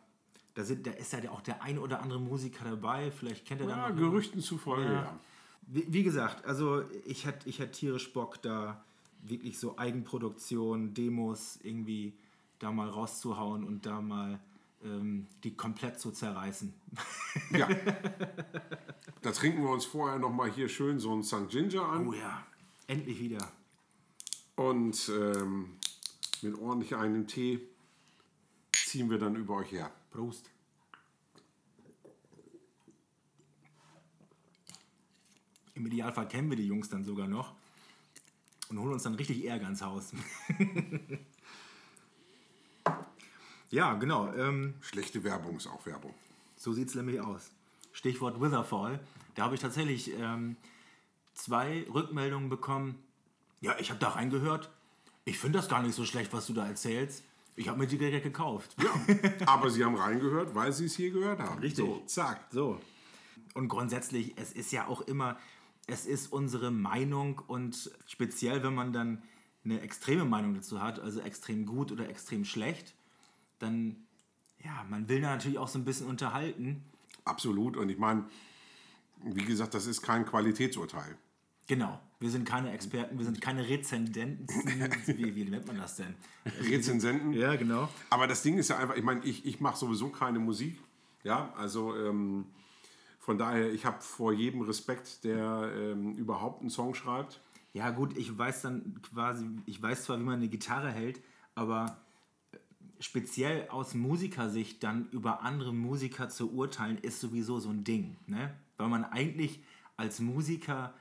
da, sind, da ist ja auch der ein oder andere Musiker dabei, vielleicht kennt ihr ja, da noch Gerüchten zufolge, ja. ja. wie, wie gesagt, also ich hätte ich hätt tierisch Bock, da wirklich so Eigenproduktion, Demos irgendwie da mal rauszuhauen und da mal ähm, die komplett zu zerreißen. *laughs* Ja. da trinken wir uns vorher noch mal hier schön so einen St. Ginger an Oh ja, endlich wieder. und ähm, mit ordentlich einem Tee ziehen wir dann über euch her. Prost. Im Idealfall kennen wir die Jungs dann sogar noch. und holen uns dann richtig Ärger ins Haus. *laughs* ja, genau. Ähm, Schlechte Werbung ist auch Werbung. so sieht es nämlich aus. Stichwort Witherfall. Da habe ich tatsächlich ähm, zwei Rückmeldungen bekommen. Ja, ich habe da reingehört. Ich finde das gar nicht so schlecht, was du da erzählst. Ich habe mir die direkt gekauft. Ja, aber sie haben reingehört, weil sie es hier gehört haben. Richtig. So, zack. So. Und grundsätzlich, es ist ja auch immer, es ist unsere Meinung und speziell, wenn man dann eine extreme Meinung dazu hat, also extrem gut oder extrem schlecht, dann, ja, man will da natürlich auch so ein bisschen unterhalten. Absolut. Und ich meine, wie gesagt, das ist kein Qualitätsurteil. Genau. Wir sind keine Experten, wir sind keine Rezendenten. *laughs* Wie, wie nennt man das denn? Rezensenten. Ja, genau. Aber das Ding ist ja einfach, ich meine, ich, ich mache sowieso keine Musik. Ja, also ähm, von daher, ich habe vor jedem Respekt, der ähm, überhaupt einen Song schreibt. Ja, gut, ich weiß dann quasi, ich weiß zwar, wie man eine Gitarre hält, aber speziell aus Musikersicht dann über andere Musiker zu urteilen, ist sowieso so ein Ding. Ne? Weil man eigentlich als Musiker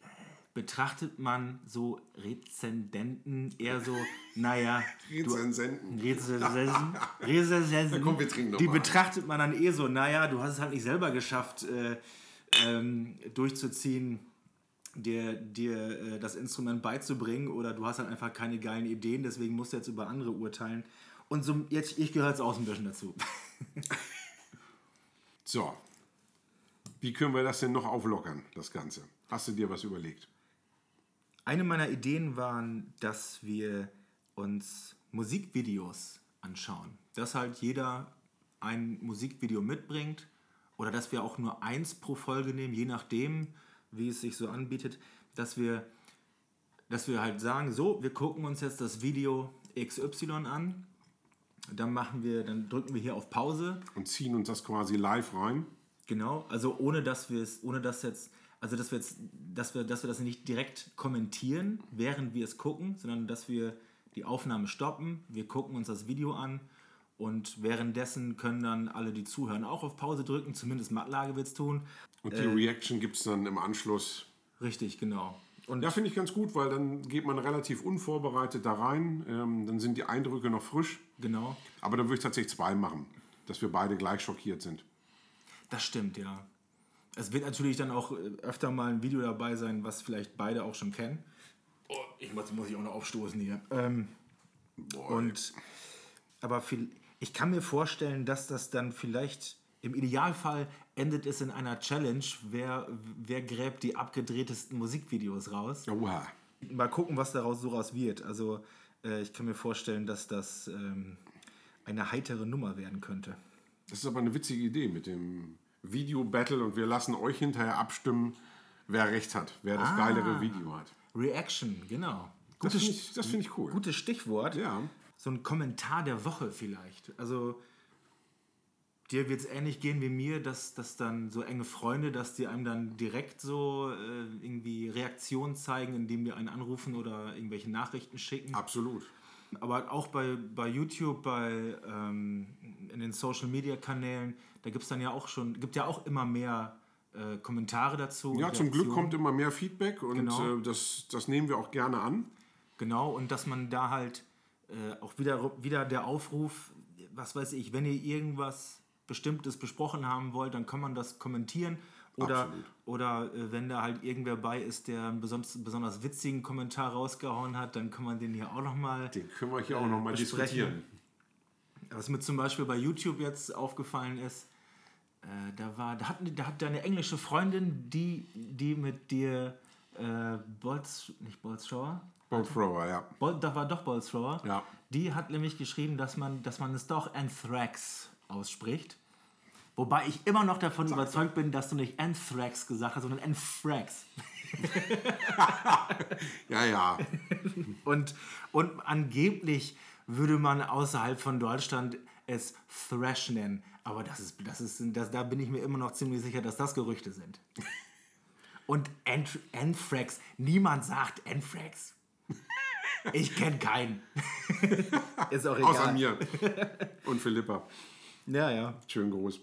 äh, betrachtet man so Rezendenten eher so, naja, Rezensenten. Rezensenten, *laughs* Rezensenten, komm, wir trinken die mal. betrachtet man dann eh so, naja, du hast es halt nicht selber geschafft, äh, ähm, durchzuziehen, dir, dir äh, das Instrument beizubringen oder du hast halt einfach keine geilen Ideen, deswegen musst du jetzt über andere urteilen. Und so, jetzt, ich gehöre jetzt auch ein bisschen dazu. *laughs* So. Wie können wir das denn noch auflockern, das Ganze? Hast du dir was überlegt? Eine meiner Ideen waren, dass wir uns Musikvideos anschauen. Dass halt jeder ein Musikvideo mitbringt oder dass wir auch nur eins pro Folge nehmen, je nachdem, wie es sich so anbietet, dass wir, dass wir halt sagen, so, wir gucken uns jetzt das Video XY an, dann machen wir, dann drücken wir hier auf Pause Und ziehen uns das quasi live rein? Genau, also ohne dass wir es, ohne dass jetzt, also dass wir jetzt, dass wir, dass wir das nicht direkt kommentieren, während wir es gucken, sondern dass wir die Aufnahme stoppen, wir gucken uns das Video an und währenddessen können dann alle, die zuhören, auch auf Pause drücken, zumindest Mattlage wird es tun. Und die Reaction gibt es dann im Anschluss. Richtig, genau. Und Ja, finde ich ganz gut, weil dann geht man relativ unvorbereitet da rein. Ähm, dann sind die Eindrücke noch frisch. genau, Aber dann würde ich tatsächlich zwei machen, dass wir beide gleich schockiert sind. das stimmt, ja. Es wird natürlich dann auch äh, öfter mal ein Video dabei sein, was vielleicht beide auch schon kennen. Oh, ich muss, muss ich auch noch aufstoßen hier. Ähm, Und aber viel, ich kann mir vorstellen, dass das dann vielleicht im Idealfall endet es in einer Challenge, wer, wer gräbt die abgedrehtesten Musikvideos raus. Oha. Mal gucken, was daraus so raus wird. Also äh, ich kann mir vorstellen, dass das ähm, eine heitere Nummer werden könnte. Das ist aber eine witzige Idee mit dem Video-Battle und wir lassen euch hinterher abstimmen, wer recht hat, wer das geilere Video hat. Reaction, genau. Das Gutes, finde ich, das find ich cool. gutes Stichwort. Ja. So ein Kommentar der Woche vielleicht. Also dir wird es ähnlich gehen wie mir, dass, dass dann so enge Freunde, dass die einem dann direkt so äh, irgendwie Reaktionen zeigen, indem die einen anrufen oder irgendwelche Nachrichten schicken. Absolut. Aber auch bei, bei YouTube, bei ähm, in den Social Media Kanälen, da gibt es dann ja auch schon, gibt ja auch immer mehr äh, Kommentare dazu. Ja, zum Glück kommt immer mehr Feedback und Genau. äh, das, das nehmen wir auch gerne an. Genau, und dass man da halt äh, auch wieder, wieder der Aufruf, was weiß ich, wenn ihr irgendwas Bestimmtes besprochen haben wollt, dann kann man das kommentieren. Oder, Absolut. oder äh, wenn da halt irgendwer bei ist, der einen besonders, besonders witzigen Kommentar rausgehauen hat, dann kann man den hier auch nochmal. Den können wir hier auch nochmal diskutieren. Was mir zum Beispiel bei YouTube jetzt aufgefallen ist, äh, da war, da hat, da hat deine englische Freundin, die, die mit dir äh, Bolz, nicht Bolzschauer, Bolt Thrower, ja. Bol, da war doch Bolzthrower. Ja. Die hat nämlich geschrieben, dass man, dass man es doch Anthrax ausspricht. Wobei ich immer noch davon überzeugt bin, dass du nicht Anthrax gesagt hast, sondern Anthrax. *laughs* Ja, ja. Und, und angeblich würde man außerhalb von Deutschland es Thrash nennen. Aber das ist, das ist, das, da bin ich mir immer noch ziemlich sicher, dass das Gerüchte sind. Und Anth Anthrax, niemand sagt Anthrax. Ich kenne keinen. *laughs* ist auch egal. Außer mir. Und Philippa. Ja, ja. Schönen Gruß.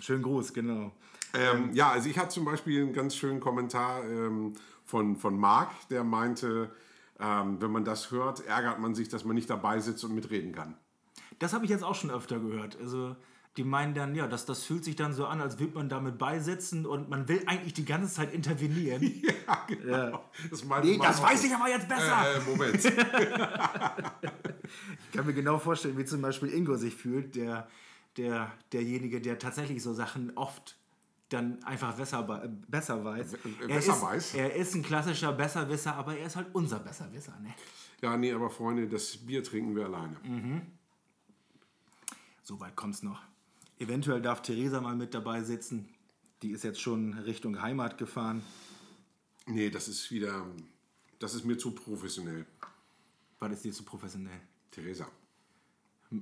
Schönen Gruß, genau. Ähm, ja, also ich hatte zum Beispiel einen ganz schönen Kommentar ähm, von, von Marc, der meinte, ähm, wenn man das hört, ärgert man sich, dass man nicht dabei sitzt und mitreden kann. Das habe ich jetzt auch schon öfter gehört. Also die meinen dann, ja, das, das fühlt sich dann so an, als würde man damit beisitzen und man will eigentlich die ganze Zeit intervenieren. *laughs* ja, genau. Ja. Das, nee, das weiß ich aber jetzt besser. Äh, Moment. *laughs* *laughs* ich kann mir genau vorstellen, wie zum Beispiel Ingo sich fühlt, der, der, derjenige, der tatsächlich so Sachen oft dann einfach besser, besser weiß. Er besser ist, weiß? Er ist ein klassischer Besserwisser, aber er ist halt unser Besserwisser. Ne? Ja, nee, aber Freunde, das Bier trinken wir alleine. Mhm. So weit kommt's noch. Eventuell darf Theresa mal mit dabei sitzen. Die ist jetzt schon Richtung Heimat gefahren. Nee, das ist wieder. Das ist mir zu professionell. Was ist dir zu professionell? Theresa.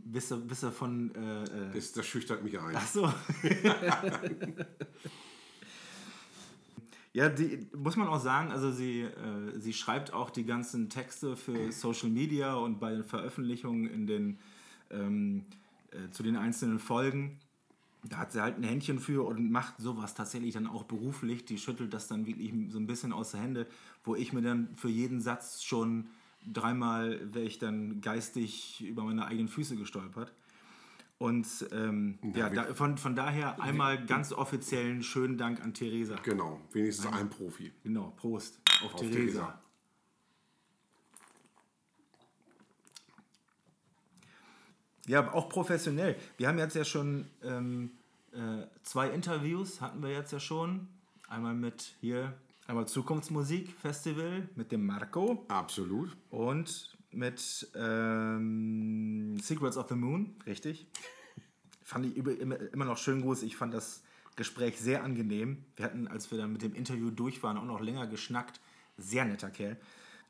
Bist du, bist du von. Äh, äh das, das schüchtert mich ein. Ach so. *laughs* ja, die, muss man auch sagen, also sie, äh, sie schreibt auch die ganzen Texte für Social Media und bei den Veröffentlichungen in den, ähm, äh, zu den einzelnen Folgen. Da hat sie halt ein Händchen für und macht sowas tatsächlich dann auch beruflich. Die schüttelt das dann wirklich so ein bisschen aus der Hände, wo ich mir dann für jeden Satz schon dreimal wäre ich dann geistig über meine eigenen Füße gestolpert. Und ähm, ja, ja da, von, von daher einmal ganz offiziellen schönen Dank an Theresa. Genau, wenigstens ein, ein Profi. Genau, Prost auf, auf Theresa. Theresa. Ja, auch professionell. Wir haben jetzt ja schon ähm, äh, zwei Interviews, hatten wir jetzt ja schon. Einmal mit hier Einmal Zukunftsmusik Festival mit dem Marco. Absolut. Und mit ähm, Secrets of the Moon, richtig. fand ich immer, immer noch schön groß. Ich fand das Gespräch sehr angenehm. Wir hatten, als wir dann mit dem Interview durch waren, auch noch länger geschnackt. Sehr netter Kerl.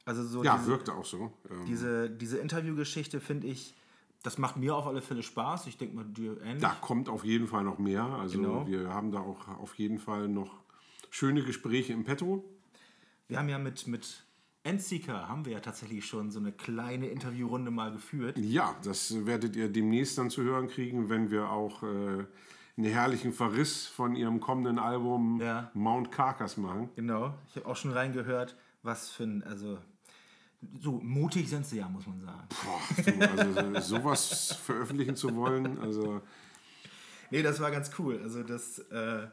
Also so ja, diese, wirkte auch so. Ähm diese, diese Interviewgeschichte finde ich, das macht mir auf alle Fälle Spaß. Ich denke mal, dir ähnlich. Da kommt auf jeden Fall noch mehr. Also genau. wir haben da auch auf jeden Fall noch schöne Gespräche im Petto. Wir haben ja mit, mit Endseeker haben wir ja tatsächlich schon so eine kleine Interviewrunde mal geführt. Ja, das werdet ihr demnächst dann zu hören kriegen, wenn wir auch äh, einen herrlichen Verriss von ihrem kommenden Album ja. Mount Carcass machen. Genau, ich habe auch schon reingehört, was für ein, also so mutig sind sie ja, muss man sagen. Boah, du, also *laughs* sowas veröffentlichen zu wollen, also. Nee, das war ganz cool. Also das, äh,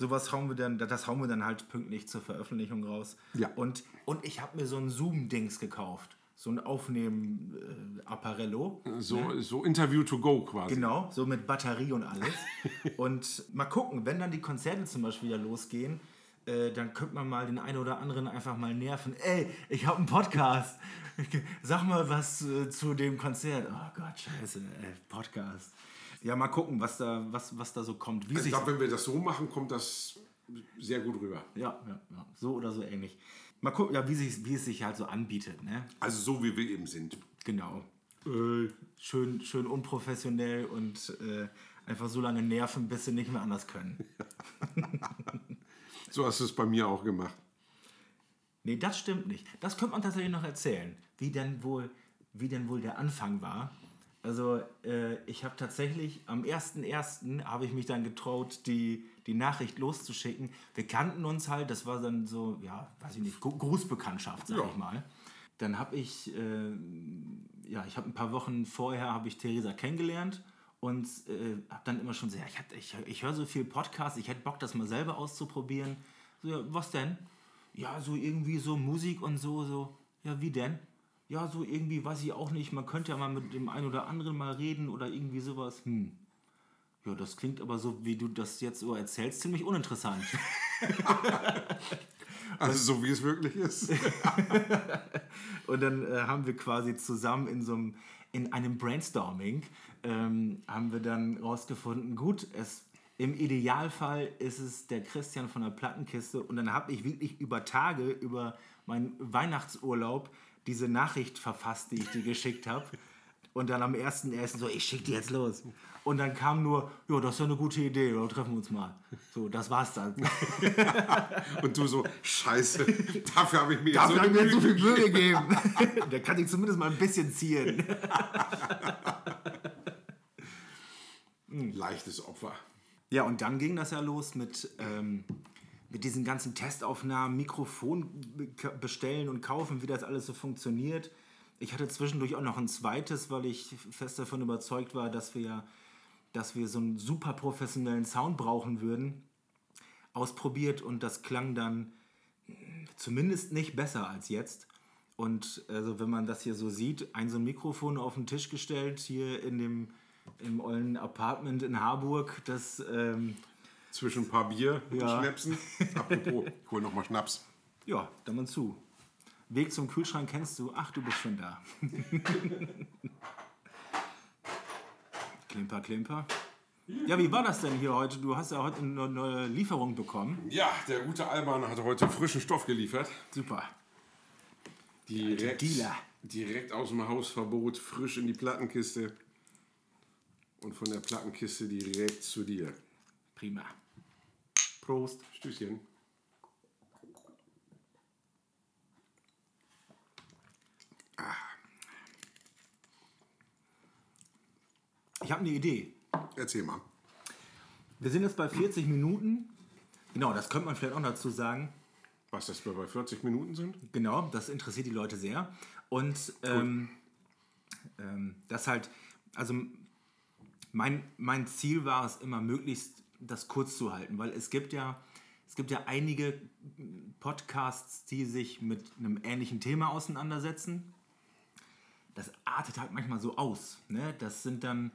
sowas hauen wir dann, das hauen wir dann halt pünktlich zur Veröffentlichung raus. Ja. Und, und ich habe mir so ein Zoom-Dings gekauft. So ein Aufnehmen-Apparello. So, ne? so Interview to go quasi. Genau, so mit Batterie und alles. *laughs* und mal gucken, wenn dann die Konzerte zum Beispiel wieder losgehen, äh, dann könnte man mal den einen oder anderen einfach mal nerven. Ey, ich habe einen Podcast. *laughs* Sag mal was äh, zu dem Konzert. Oh Gott, scheiße, ey, Podcast. Ja, mal gucken, was da, was, was da so kommt. Wie also ich glaube, wenn wir das so machen, kommt das sehr gut rüber. Ja, ja, ja. so oder so ähnlich. Mal gucken, ja, wie, sich, wie es sich halt so anbietet. Ne? Also so, wie wir eben sind. Genau. Äh, schön, schön unprofessionell und äh, einfach so lange nerven, bis sie nicht mehr anders können. *laughs* so hast du es bei mir auch gemacht. Nee, das stimmt nicht. Das könnte man tatsächlich noch erzählen, wie denn wohl, wie denn wohl der Anfang war. Also äh, ich habe tatsächlich am 1.1. habe ich mich dann getraut, die, die Nachricht loszuschicken. Wir kannten uns halt, das war dann so, ja, weiß ich nicht, Grußbekanntschaft, sag ja. ich mal. Dann habe ich, äh, ja, ich habe ein paar Wochen vorher, habe ich Theresa kennengelernt und äh, habe dann immer schon gesagt, ja, ich, ich, ich höre so viel Podcasts, ich hätte Bock, das mal selber auszuprobieren. So, ja, was denn? Ja, so irgendwie so Musik und so, so. Ja, wie denn? Ja, so irgendwie, weiß ich auch nicht, man könnte ja mal mit dem einen oder anderen mal reden oder irgendwie sowas. Hm. Ja, das klingt aber so, wie du das jetzt so erzählst, ziemlich uninteressant. *laughs* also so wie es wirklich ist. *laughs* und dann äh, haben wir quasi zusammen in so einem, in einem Brainstorming, ähm, haben wir dann rausgefunden, gut, es im Idealfall ist es der Christian von der Plattenkiste und dann habe ich wirklich über Tage, über meinen Weihnachtsurlaub diese Nachricht verfasst, die ich dir geschickt habe. Und dann am 1.1. so, ich schicke die jetzt los. Und dann kam nur, ja, das ist ja eine gute Idee, wir treffen uns mal. So, das war's dann. *laughs* Und du so, scheiße, dafür habe ich mir dafür so, mir so viel Mühe gegeben. *laughs* Der kann ich zumindest mal ein bisschen ziehen. *laughs* Leichtes Opfer. Ja, und dann ging das ja los mit, ähm, mit diesen ganzen Testaufnahmen, Mikrofon be- bestellen und kaufen, wie das alles so funktioniert. Ich hatte zwischendurch auch noch ein zweites, weil ich fest davon überzeugt war, dass wir, dass wir so einen super professionellen Sound brauchen würden. Ausprobiert und das klang dann zumindest nicht besser als jetzt. Und also wenn man das hier so sieht, ein so ein Mikrofon auf den Tisch gestellt, hier in dem im ollen Apartment in Harburg, das ähm, Zwischen ein paar Bier und Ja. Schnäpsen. Apropos, ich hol noch mal Schnaps. Ja, dann mal zu. Weg zum Kühlschrank kennst du. Ach, du bist schon da. *laughs* klimper, klimper. Ja, wie war das denn hier heute? Du hast ja heute eine neue Lieferung bekommen. Ja, der gute Alban hat heute frischen Stoff geliefert. Super. Direkt, Dealer. direkt aus dem Hausverbot, frisch in die Plattenkiste. Und von der Plattenkiste direkt zu dir. Prima. Prost. Stößchen. Ich habe eine Idee. Erzähl mal. Wir sind jetzt bei 40 Minuten. Genau, das könnte man vielleicht auch dazu sagen. Was das wir bei 40 Minuten sind? Genau, das interessiert die Leute sehr. Und ähm, ähm, das halt, also mein, mein Ziel war es immer, möglichst das kurz zu halten, weil es gibt ja, es gibt ja einige Podcasts, die sich mit einem ähnlichen Thema auseinandersetzen. Das artet halt manchmal so aus. Ne? Das sind dann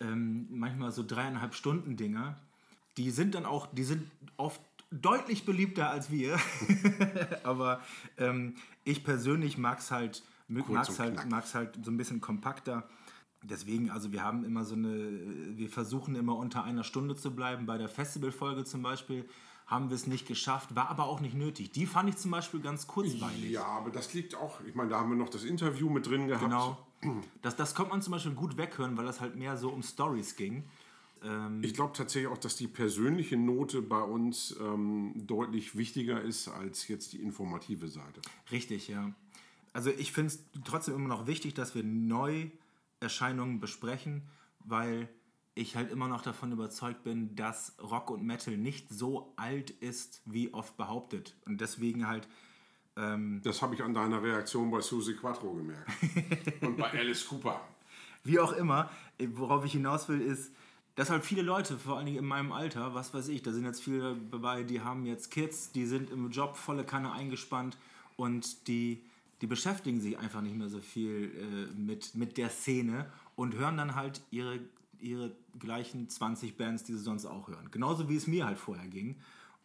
ähm, manchmal so dreieinhalb Stunden Dinger. Die sind dann auch, die sind oft deutlich beliebter als wir. *laughs* Aber ähm, ich persönlich mag es halt, mag's halt, mag's halt so ein bisschen kompakter. Deswegen, also wir haben immer so eine, wir versuchen immer unter einer Stunde zu bleiben. Bei der Festivalfolge zum Beispiel haben wir es nicht geschafft, war aber auch nicht nötig. Die fand ich zum Beispiel ganz kurzweilig. Ja, aber das liegt auch, ich meine, da haben wir noch das Interview mit drin gehabt. Genau. Das, das konnte man zum Beispiel gut weghören, weil das halt mehr so um Stories ging. Ich glaube tatsächlich auch, dass die persönliche Note bei uns ähm, deutlich wichtiger ist als jetzt die informative Seite. Richtig, ja. Also ich finde es trotzdem immer noch wichtig, dass wir Neuerscheinungen besprechen, weil ich halt immer noch davon überzeugt bin, dass Rock und Metal nicht so alt ist, wie oft behauptet. Und deswegen halt, Das habe ich an deiner Reaktion bei Susie Quattro gemerkt. *laughs* Und bei Alice Cooper. wie auch immer, worauf ich hinaus will, ist, dass halt viele Leute, vor allen Dingen in meinem Alter, was weiß ich, da sind jetzt viele dabei, die haben jetzt Kids, die sind im Job volle Kanne eingespannt und die, die beschäftigen sich einfach nicht mehr so viel äh, mit, mit der Szene und hören dann halt ihre, ihre gleichen 20 Bands, die sie sonst auch hören. Genauso wie es mir halt vorher ging.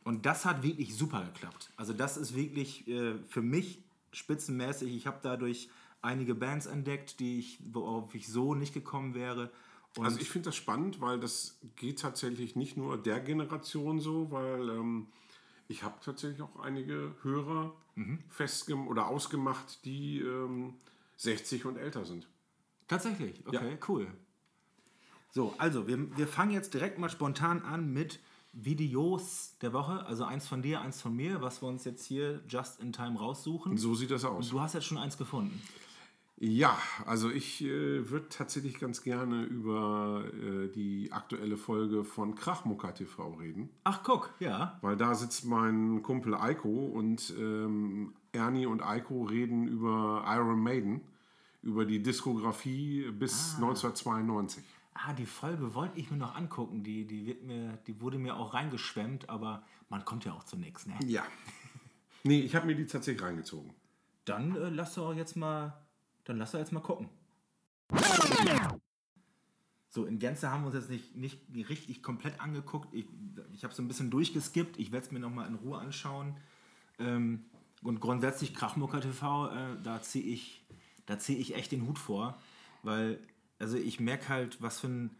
Und das hat wirklich super geklappt. Also das ist wirklich äh, für mich spitzenmäßig. Ich habe dadurch einige Bands entdeckt, die ich, worauf ich so nicht gekommen wäre. Und Also ich finde das spannend, weil das geht tatsächlich nicht nur der Generation so, weil ähm, ich habe tatsächlich auch einige Hörer festgem oder ausgemacht, die ähm, 60 und älter sind. Tatsächlich, okay, Ja. cool. So, also wir, wir fangen jetzt direkt mal spontan an mit Videos der Woche. Also eins von dir, eins von mir, was wir uns jetzt hier just in time raussuchen. So sieht das aus. Du hast jetzt schon eins gefunden. Ja, also ich äh, würde tatsächlich ganz gerne über äh, die aktuelle Folge von Krachmucker TV reden. Ach, guck, ja. Weil da sitzt mein Kumpel Eiko und ähm, Ernie und Eiko reden über Iron Maiden, über die Diskografie bis 1992. Ah, die Folge wollte ich mir noch angucken. Die, die, wird mir, die wurde mir auch reingeschwemmt, aber man kommt ja auch zu nichts. Ne? Ja. Nee, ich habe mir die tatsächlich reingezogen. Dann äh, lass doch jetzt mal, dann lass doch jetzt mal gucken. So, in Gänze haben wir uns jetzt nicht, nicht richtig komplett angeguckt. Ich, ich habe so ein bisschen durchgeskippt. Ich werde es mir nochmal in Ruhe anschauen. Ähm, und grundsätzlich Krachmucker TV, äh, da ziehe ich, zieh ich echt den Hut vor. Weil, also ich merke halt, was für ein,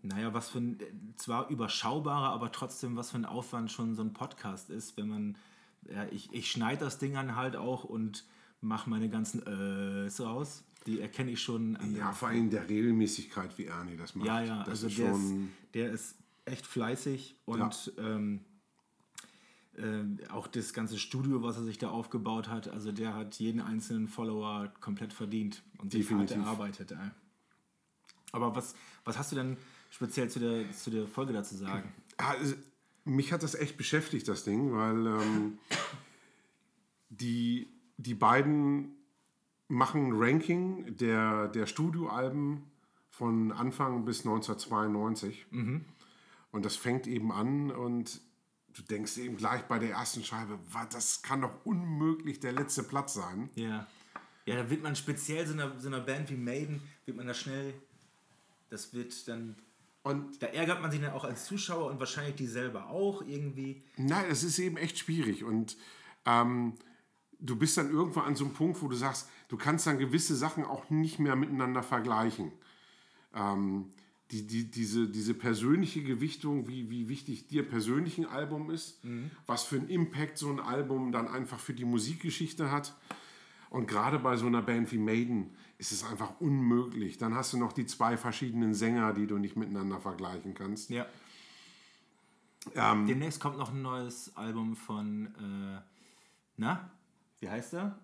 naja, was für ein, äh, zwar überschaubarer, aber trotzdem, was für ein Aufwand schon so ein Podcast ist, wenn man, ja, ich, ich schneide das Ding dann halt auch und mache meine ganzen Ös raus. Die erkenne ich schon an Ja, vor allem der Regelmäßigkeit, wie Ernie das macht. ja, ja, das also ist der, schon. ist, der ist echt fleißig und ähm, ähm, auch das ganze Studio, was er sich da aufgebaut hat, also der hat jeden einzelnen Follower komplett verdient und sich hart Definitiv. erarbeitet. Ey. Aber was, was hast du denn speziell zu der, zu der Folge dazu sagen? Also, mich hat das echt beschäftigt, das Ding, weil ähm, die, die beiden machen ein Ranking der, der Studioalben von Anfang bis 1992. Und das fängt eben an und du denkst eben gleich bei der ersten Scheibe, "wa, das kann doch unmöglich der letzte Platz sein. Ja. Ja, da wird man speziell so einer, so einer Band wie Maiden, wird man da schnell, das wird dann, Und da ärgert man sich dann auch als Zuschauer und wahrscheinlich die selber auch irgendwie. Nein, es ist eben echt schwierig und ähm, du bist dann irgendwann an so einem Punkt, wo du sagst, du kannst dann gewisse Sachen auch nicht mehr miteinander vergleichen. Ähm, die, die, diese, diese persönliche Gewichtung, wie, wie wichtig dir persönlich ein Album ist, was für einen Impact so ein Album dann einfach für die Musikgeschichte hat. Und gerade bei so einer Band wie Maiden ist es einfach unmöglich. Dann hast du noch die zwei verschiedenen Sänger, die du nicht miteinander vergleichen kannst. Ja. Ähm, Demnächst kommt noch ein neues Album von, äh, na, wie heißt er?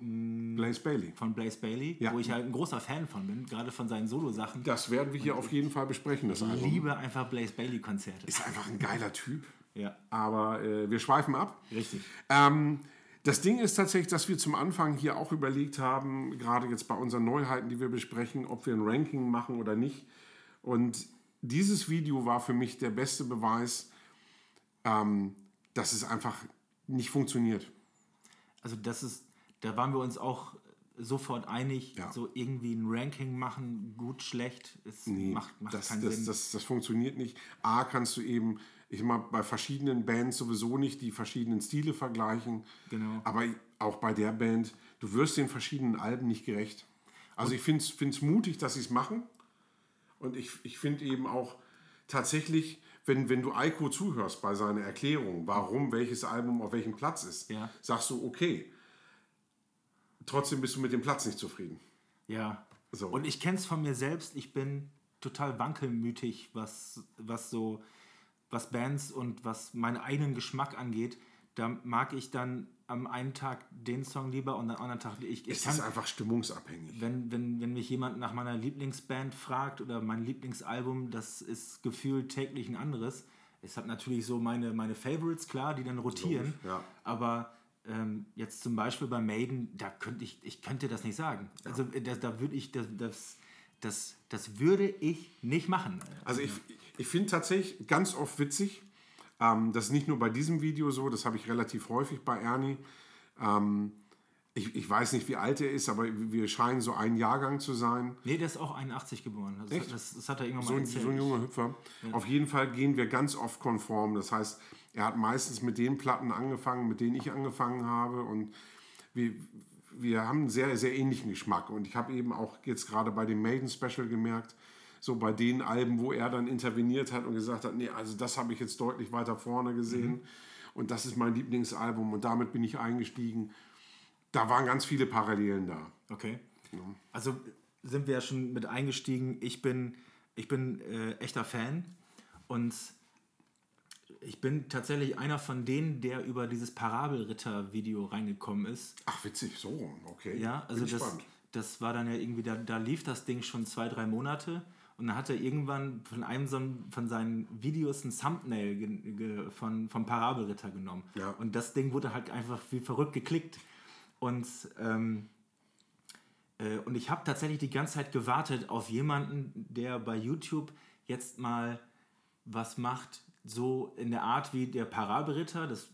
Blaze Bailey. Von Blaze Bailey, Ja. wo ich halt ein großer Fan von bin, gerade von seinen Solo-Sachen. Das werden wir hier auf jeden Fall besprechen, das Ich liebe einfach Blaze Bailey-Konzerte. Ist einfach ein geiler Typ. Ja, Aber äh, wir schweifen ab. richtig. Ähm, das Ding ist tatsächlich, dass wir zum Anfang hier auch überlegt haben, gerade jetzt bei unseren Neuheiten, die wir besprechen, ob wir ein Ranking machen oder nicht. Und dieses Video war für mich der beste Beweis, ähm, dass es einfach nicht funktioniert. Also das ist, da waren wir uns auch sofort einig, Ja. so irgendwie ein Ranking machen, gut, schlecht, es macht, macht das, keinen das, Sinn. Das, das funktioniert nicht. A, kannst du eben, ich mal bei verschiedenen Bands sowieso nicht die verschiedenen Stile vergleichen. Genau. Aber auch bei der Band, du wirst den verschiedenen Alben nicht gerecht. Also ich finde es mutig, dass sie es machen. Und ich, ich finde eben auch tatsächlich, wenn, wenn du Eiko zuhörst bei seiner Erklärung, warum welches Album auf welchem Platz ist, Ja. sagst du, okay, trotzdem bist du mit dem Platz nicht zufrieden. Ja. So. Und ich kenne es von mir selbst, ich bin total wankelmütig, was, was so, was Bands und was meinen eigenen Geschmack angeht. Da mag ich dann am einen Tag den Song lieber und am anderen Tag ich, ich Es kann, ist einfach stimmungsabhängig. wenn, wenn, wenn mich jemand nach meiner Lieblingsband fragt oder mein Lieblingsalbum, das ist gefühlt täglich ein anderes. Ich habe natürlich so meine, meine Favorites, klar, die dann rotieren. Logisch, ja. Aber ähm, jetzt zum Beispiel bei Maiden, da könnte ich, ich könnte das nicht sagen. Also äh, da, da würde ich, das, das, das, das würde ich nicht machen. Also ich, ich finde tatsächlich ganz oft witzig, ähm, das ist nicht nur bei diesem Video so, das habe ich relativ häufig bei Ernie. Ähm, ich, ich weiß nicht, wie alt er ist, aber wir scheinen so ein Jahrgang zu sein. Nee, der ist auch 81 geboren. Das, Echt? das, das hat er irgendwann So mal erzählt. so ein junger Hüpfer. Auf jeden Fall gehen wir ganz oft konform. Das heißt, er hat meistens mit den Platten angefangen, mit denen ich angefangen habe. Und wir, wir haben einen sehr, sehr ähnlichen Geschmack. Und ich habe eben auch jetzt gerade bei dem Maiden Special gemerkt, so bei den Alben, wo er dann interveniert hat und gesagt hat, nee, also das habe ich jetzt deutlich weiter vorne gesehen. Und das ist mein Lieblingsalbum. Und damit bin ich eingestiegen. Da waren ganz viele Parallelen da. Okay. Also sind wir ja schon mit eingestiegen. Ich bin, ich bin äh, echter Fan und ich bin tatsächlich einer von denen, der über dieses Parabelritter-Video reingekommen ist. Ach, witzig, so okay. Ja, also das, das war dann ja irgendwie, da, da lief das Ding schon zwei, drei Monate und dann hat er irgendwann von einem so von seinen Videos ein Thumbnail von, vom Parabelritter genommen. Ja. Und das Ding wurde halt einfach wie verrückt geklickt. Und, ähm, äh, und ich habe tatsächlich die ganze Zeit gewartet auf jemanden, der bei YouTube jetzt mal was macht, so in der Art wie der Parabelritter. Das,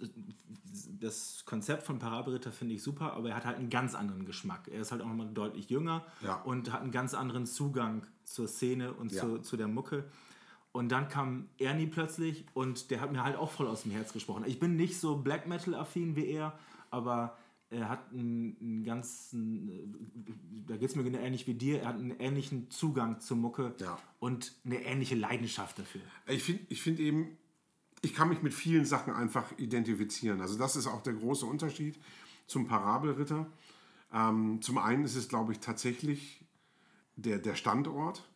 das Konzept von Parabelritter finde ich super, aber er hat halt einen ganz anderen Geschmack. Er ist halt auch nochmal deutlich jünger Ja. und hat einen ganz anderen Zugang zur Szene und Ja. zu, zu der Mucke. Und dann kam Ernie plötzlich und der hat mir halt auch voll aus dem Herz gesprochen. Ich bin nicht so Black Metal-affin wie er, aber er hat einen, einen ganzen, äh, da geht es mir genau ähnlich wie dir, er hat einen ähnlichen Zugang zur Mucke Ja. und eine ähnliche Leidenschaft dafür. Ich finde ich find eben, ich kann mich mit vielen Sachen einfach identifizieren. Also das ist auch der große Unterschied zum Parabelritter. Ähm, zum einen ist es, glaube ich, tatsächlich der, der Standort.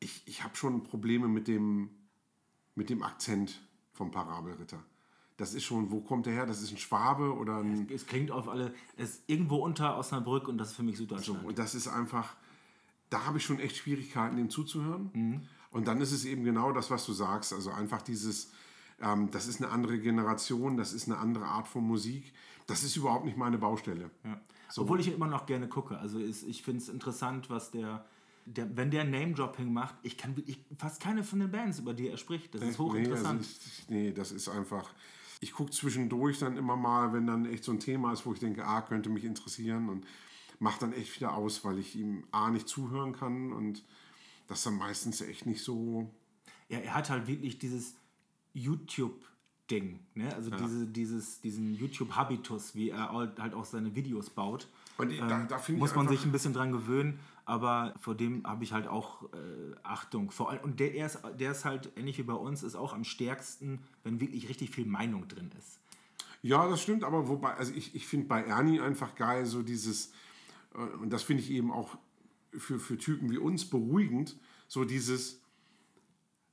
Ich, ich habe schon Probleme mit dem, mit dem Akzent vom Parabelritter. Das ist schon, wo kommt der her? Das ist ein Schwabe oder ein... Es klingt auf alle, es ist irgendwo unter Osnabrück und das ist für mich So, Süddeutschland. und das ist einfach, da habe ich schon echt Schwierigkeiten, dem zuzuhören. Und dann ist es eben genau das, was du sagst. Also einfach dieses, ähm, das ist eine andere Generation, das ist eine andere Art von Musik. Das ist überhaupt nicht meine Baustelle. Ja. Obwohl ich immer noch gerne gucke. Also ist, ich finde es interessant, was der, der, wenn der Name-Dropping macht, ich kann wirklich fast keine von den Bands, über die er spricht. Das ist hochinteressant. Nee, also ich, nee das ist einfach. Ich gucke zwischendurch dann immer mal, wenn dann echt so ein Thema ist, wo ich denke, ah, könnte mich interessieren und mache dann echt wieder aus, weil ich ihm A nicht zuhören kann und das dann meistens echt nicht so. Ja, er hat halt wirklich dieses YouTube-Ding, ne? Also ja. diese, dieses, diesen YouTube-Habitus, wie er halt auch seine Videos baut. Und da, ähm, da muss man sich ein bisschen dran gewöhnen, aber vor dem habe ich halt auch äh, Achtung. Vor allem, und der, der, ist, der ist halt, ähnlich wie bei uns, ist auch am stärksten, wenn wirklich richtig viel Meinung drin ist. Ja, das stimmt, aber wobei, also ich, ich finde bei Ernie einfach geil, so dieses, äh, und das finde ich eben auch für, für Typen wie uns beruhigend, so dieses,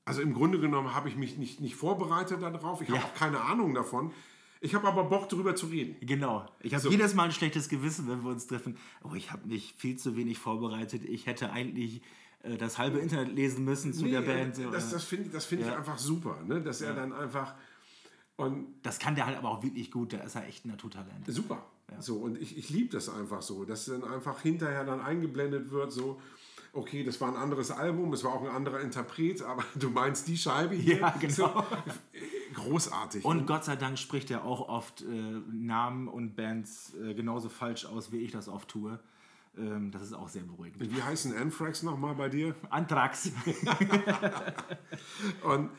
also im Grunde genommen habe ich mich nicht, nicht vorbereitet darauf, ich ja. habe auch keine Ahnung davon. Ich habe aber Bock, darüber zu reden. Genau. Ich habe so. jedes Mal ein schlechtes Gewissen, wenn wir uns treffen. Oh, ich habe mich viel zu wenig vorbereitet. Ich hätte eigentlich äh, das halbe Internet lesen müssen zu nee, der Band. Das das finde das find ja. ich einfach super, ne? dass er dann einfach. Und das kann der halt aber auch wirklich gut. Da ist er echt ein Naturtalent. Super. Ja. So, und ich, ich liebe das einfach so, dass dann einfach hinterher dann eingeblendet wird, so, okay, das war ein anderes Album, es war auch ein anderer Interpret, aber *laughs* du meinst die Scheibe hier? Ja, genau. So, großartig. Und? Gott sei Dank spricht er auch oft äh, Namen und Bands äh, genauso falsch aus, wie ich das oft tue. Ähm, das ist auch sehr beruhigend. Wie heißen Anthrax nochmal bei dir? Anthrax. *laughs* und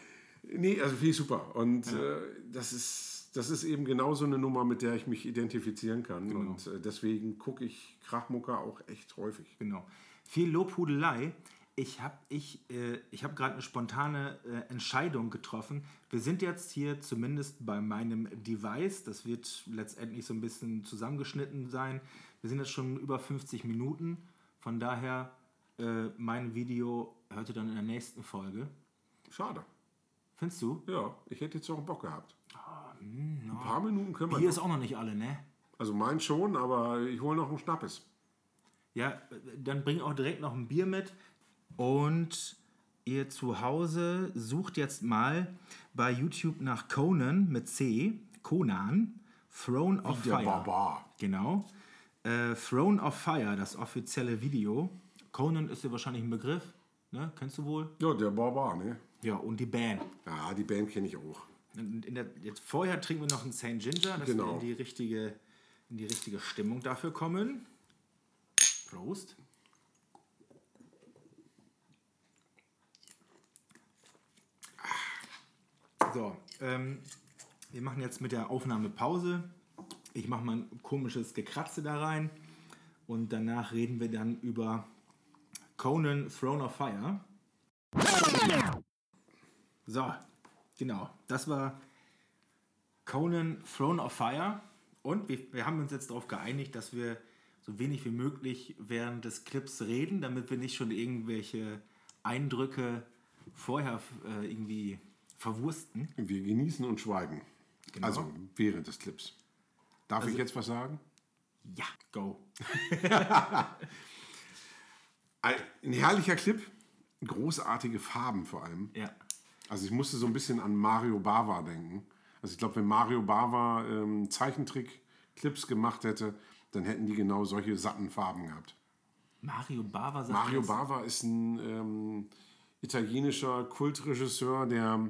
nee, also finde ich super. Und ja. äh, das ist das ist eben genau so eine Nummer, mit der ich mich identifizieren kann. Genau. Und äh, deswegen gucke ich Krachmucker auch echt häufig. Genau. Viel Lobhudelei. Ich habe ich, äh, ich hab gerade eine spontane äh, Entscheidung getroffen. Wir sind jetzt hier zumindest bei meinem Device. Das wird letztendlich so ein bisschen zusammengeschnitten sein. Wir sind jetzt schon über 50 Minuten. Von daher, äh, mein Video hört ihr dann in der nächsten Folge. Schade. Findest du? Ja, ich hätte jetzt auch Bock gehabt. Hm, Ein paar Minuten können wir. Bier ist auch noch nicht alle, ne? Also mein schon, aber ich hole noch einen Schnappes. Ja, dann bring auch direkt noch ein Bier mit. Und ihr zu Hause sucht jetzt mal bei YouTube nach Conan mit C, Conan, Throne of Wie Fire. Der Barbar. Genau. Äh, Throne of Fire, das offizielle Video. Conan ist dir wahrscheinlich ein Begriff, ne? Kennst du wohl? Ja, der Barbar, ne? Ja, und die Band. Ja, die Band kenne ich auch. Der, jetzt vorher trinken wir noch einen St. Ginger, dass genau. wir in die, richtige, in die richtige Stimmung dafür kommen. Prost. So, ähm, wir machen jetzt mit der Aufnahme Pause. Ich mache mal ein komisches Gekratze da rein. Und danach reden wir dann über Conan Throne of Fire. So, Genau, das war Conan Throne of Fire. Und wir, wir haben uns jetzt darauf geeinigt, dass wir so wenig wie möglich während des Clips reden, damit wir nicht schon irgendwelche Eindrücke vorher äh, irgendwie verwursten. Wir genießen und schweigen. Genau. Also während des Clips. Darf also, ich jetzt was sagen? Ja, go. *laughs* Ein herrlicher Clip, großartige Farben vor allem. Ja. Also ich musste so ein bisschen an Mario Bava denken. Also ich glaube, wenn Mario Bava ähm, Zeichentrick-Clips gemacht hätte, dann hätten die genau solche satten Farben gehabt. Mario Bava sagt Mario? Bava ist ein ähm, italienischer Kultregisseur, der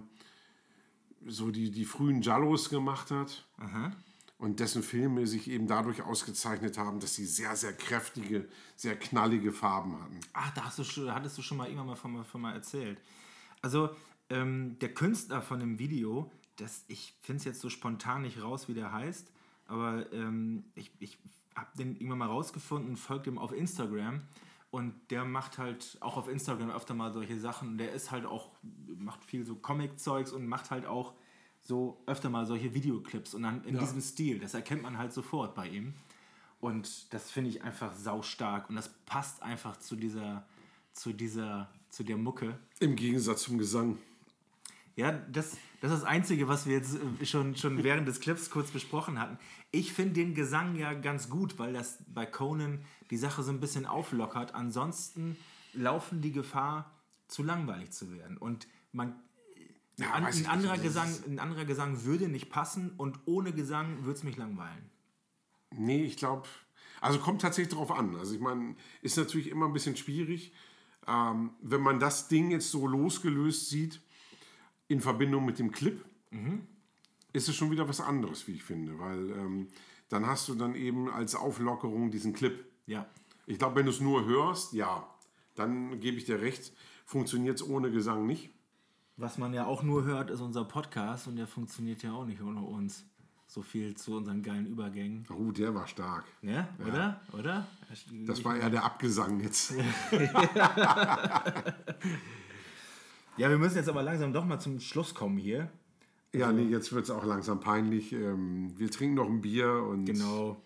so die, die frühen Giallos gemacht hat. Aha. Und dessen Filme sich eben dadurch ausgezeichnet haben, dass sie sehr, sehr kräftige, sehr knallige Farben hatten. Ach, da hast du, hattest du schon mal irgendwann mal von, von mal erzählt. Also ähm, der Künstler von dem Video, das, ich finde es jetzt so spontan nicht raus, wie der heißt, aber ähm, ich, ich habe den irgendwann mal rausgefunden, folgt ihm auf Instagram und der macht halt auch auf Instagram öfter mal solche Sachen. Der ist halt auch, macht viel so Comic-Zeugs und macht halt auch so öfter mal solche Videoclips und dann in ja. diesem Stil. Das erkennt man halt sofort bei ihm. Und das finde ich einfach saustark und das passt einfach zu dieser, zu dieser, zu der Mucke. Im Gegensatz zum Gesang. Ja, das, das ist das Einzige, was wir jetzt äh, schon, schon während des Clips kurz besprochen hatten. Ich finde den Gesang ja ganz gut, weil das bei Conan die Sache so ein bisschen auflockert. Ansonsten laufen die Gefahr, zu langweilig zu werden. Und man Ja, ich ein, anderer nicht. Das Gesang, ein anderer Gesang würde nicht passen und ohne Gesang würde es mich langweilen. Nee, ich glaube, also kommt tatsächlich darauf an. Also ich meine, ist natürlich immer ein bisschen schwierig, ähm, wenn man das Ding jetzt so losgelöst sieht in Verbindung mit dem Clip, ist es schon wieder was anderes, wie ich finde, weil ähm, dann hast du dann eben als Auflockerung diesen Clip. Ja. Ich glaube, wenn du es nur hörst, ja, dann gebe ich dir recht, funktioniert es ohne Gesang nicht. Was man ja auch nur hört, ist unser Podcast und der funktioniert ja auch nicht ohne uns. So viel zu unseren geilen Übergängen. Oh, der war stark. Ne? Oder? Oder? Das war eher der Abgesang jetzt. *laughs* *laughs* Ja, wir müssen jetzt aber langsam doch mal zum Schluss kommen hier. Ja, nee, jetzt wird es auch langsam peinlich. Ähm, wir trinken noch ein Bier und Genau.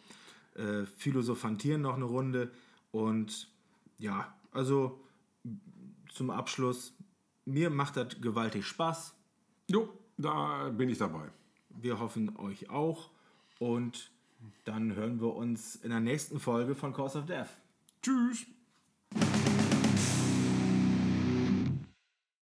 Äh, philosophantieren noch eine Runde. Und ja, also zum Abschluss, mir macht das gewaltig Spaß. jo, da bin ich dabei. Wir hoffen euch auch. Und dann hören wir uns in der nächsten Folge von Course of Death. Tschüss.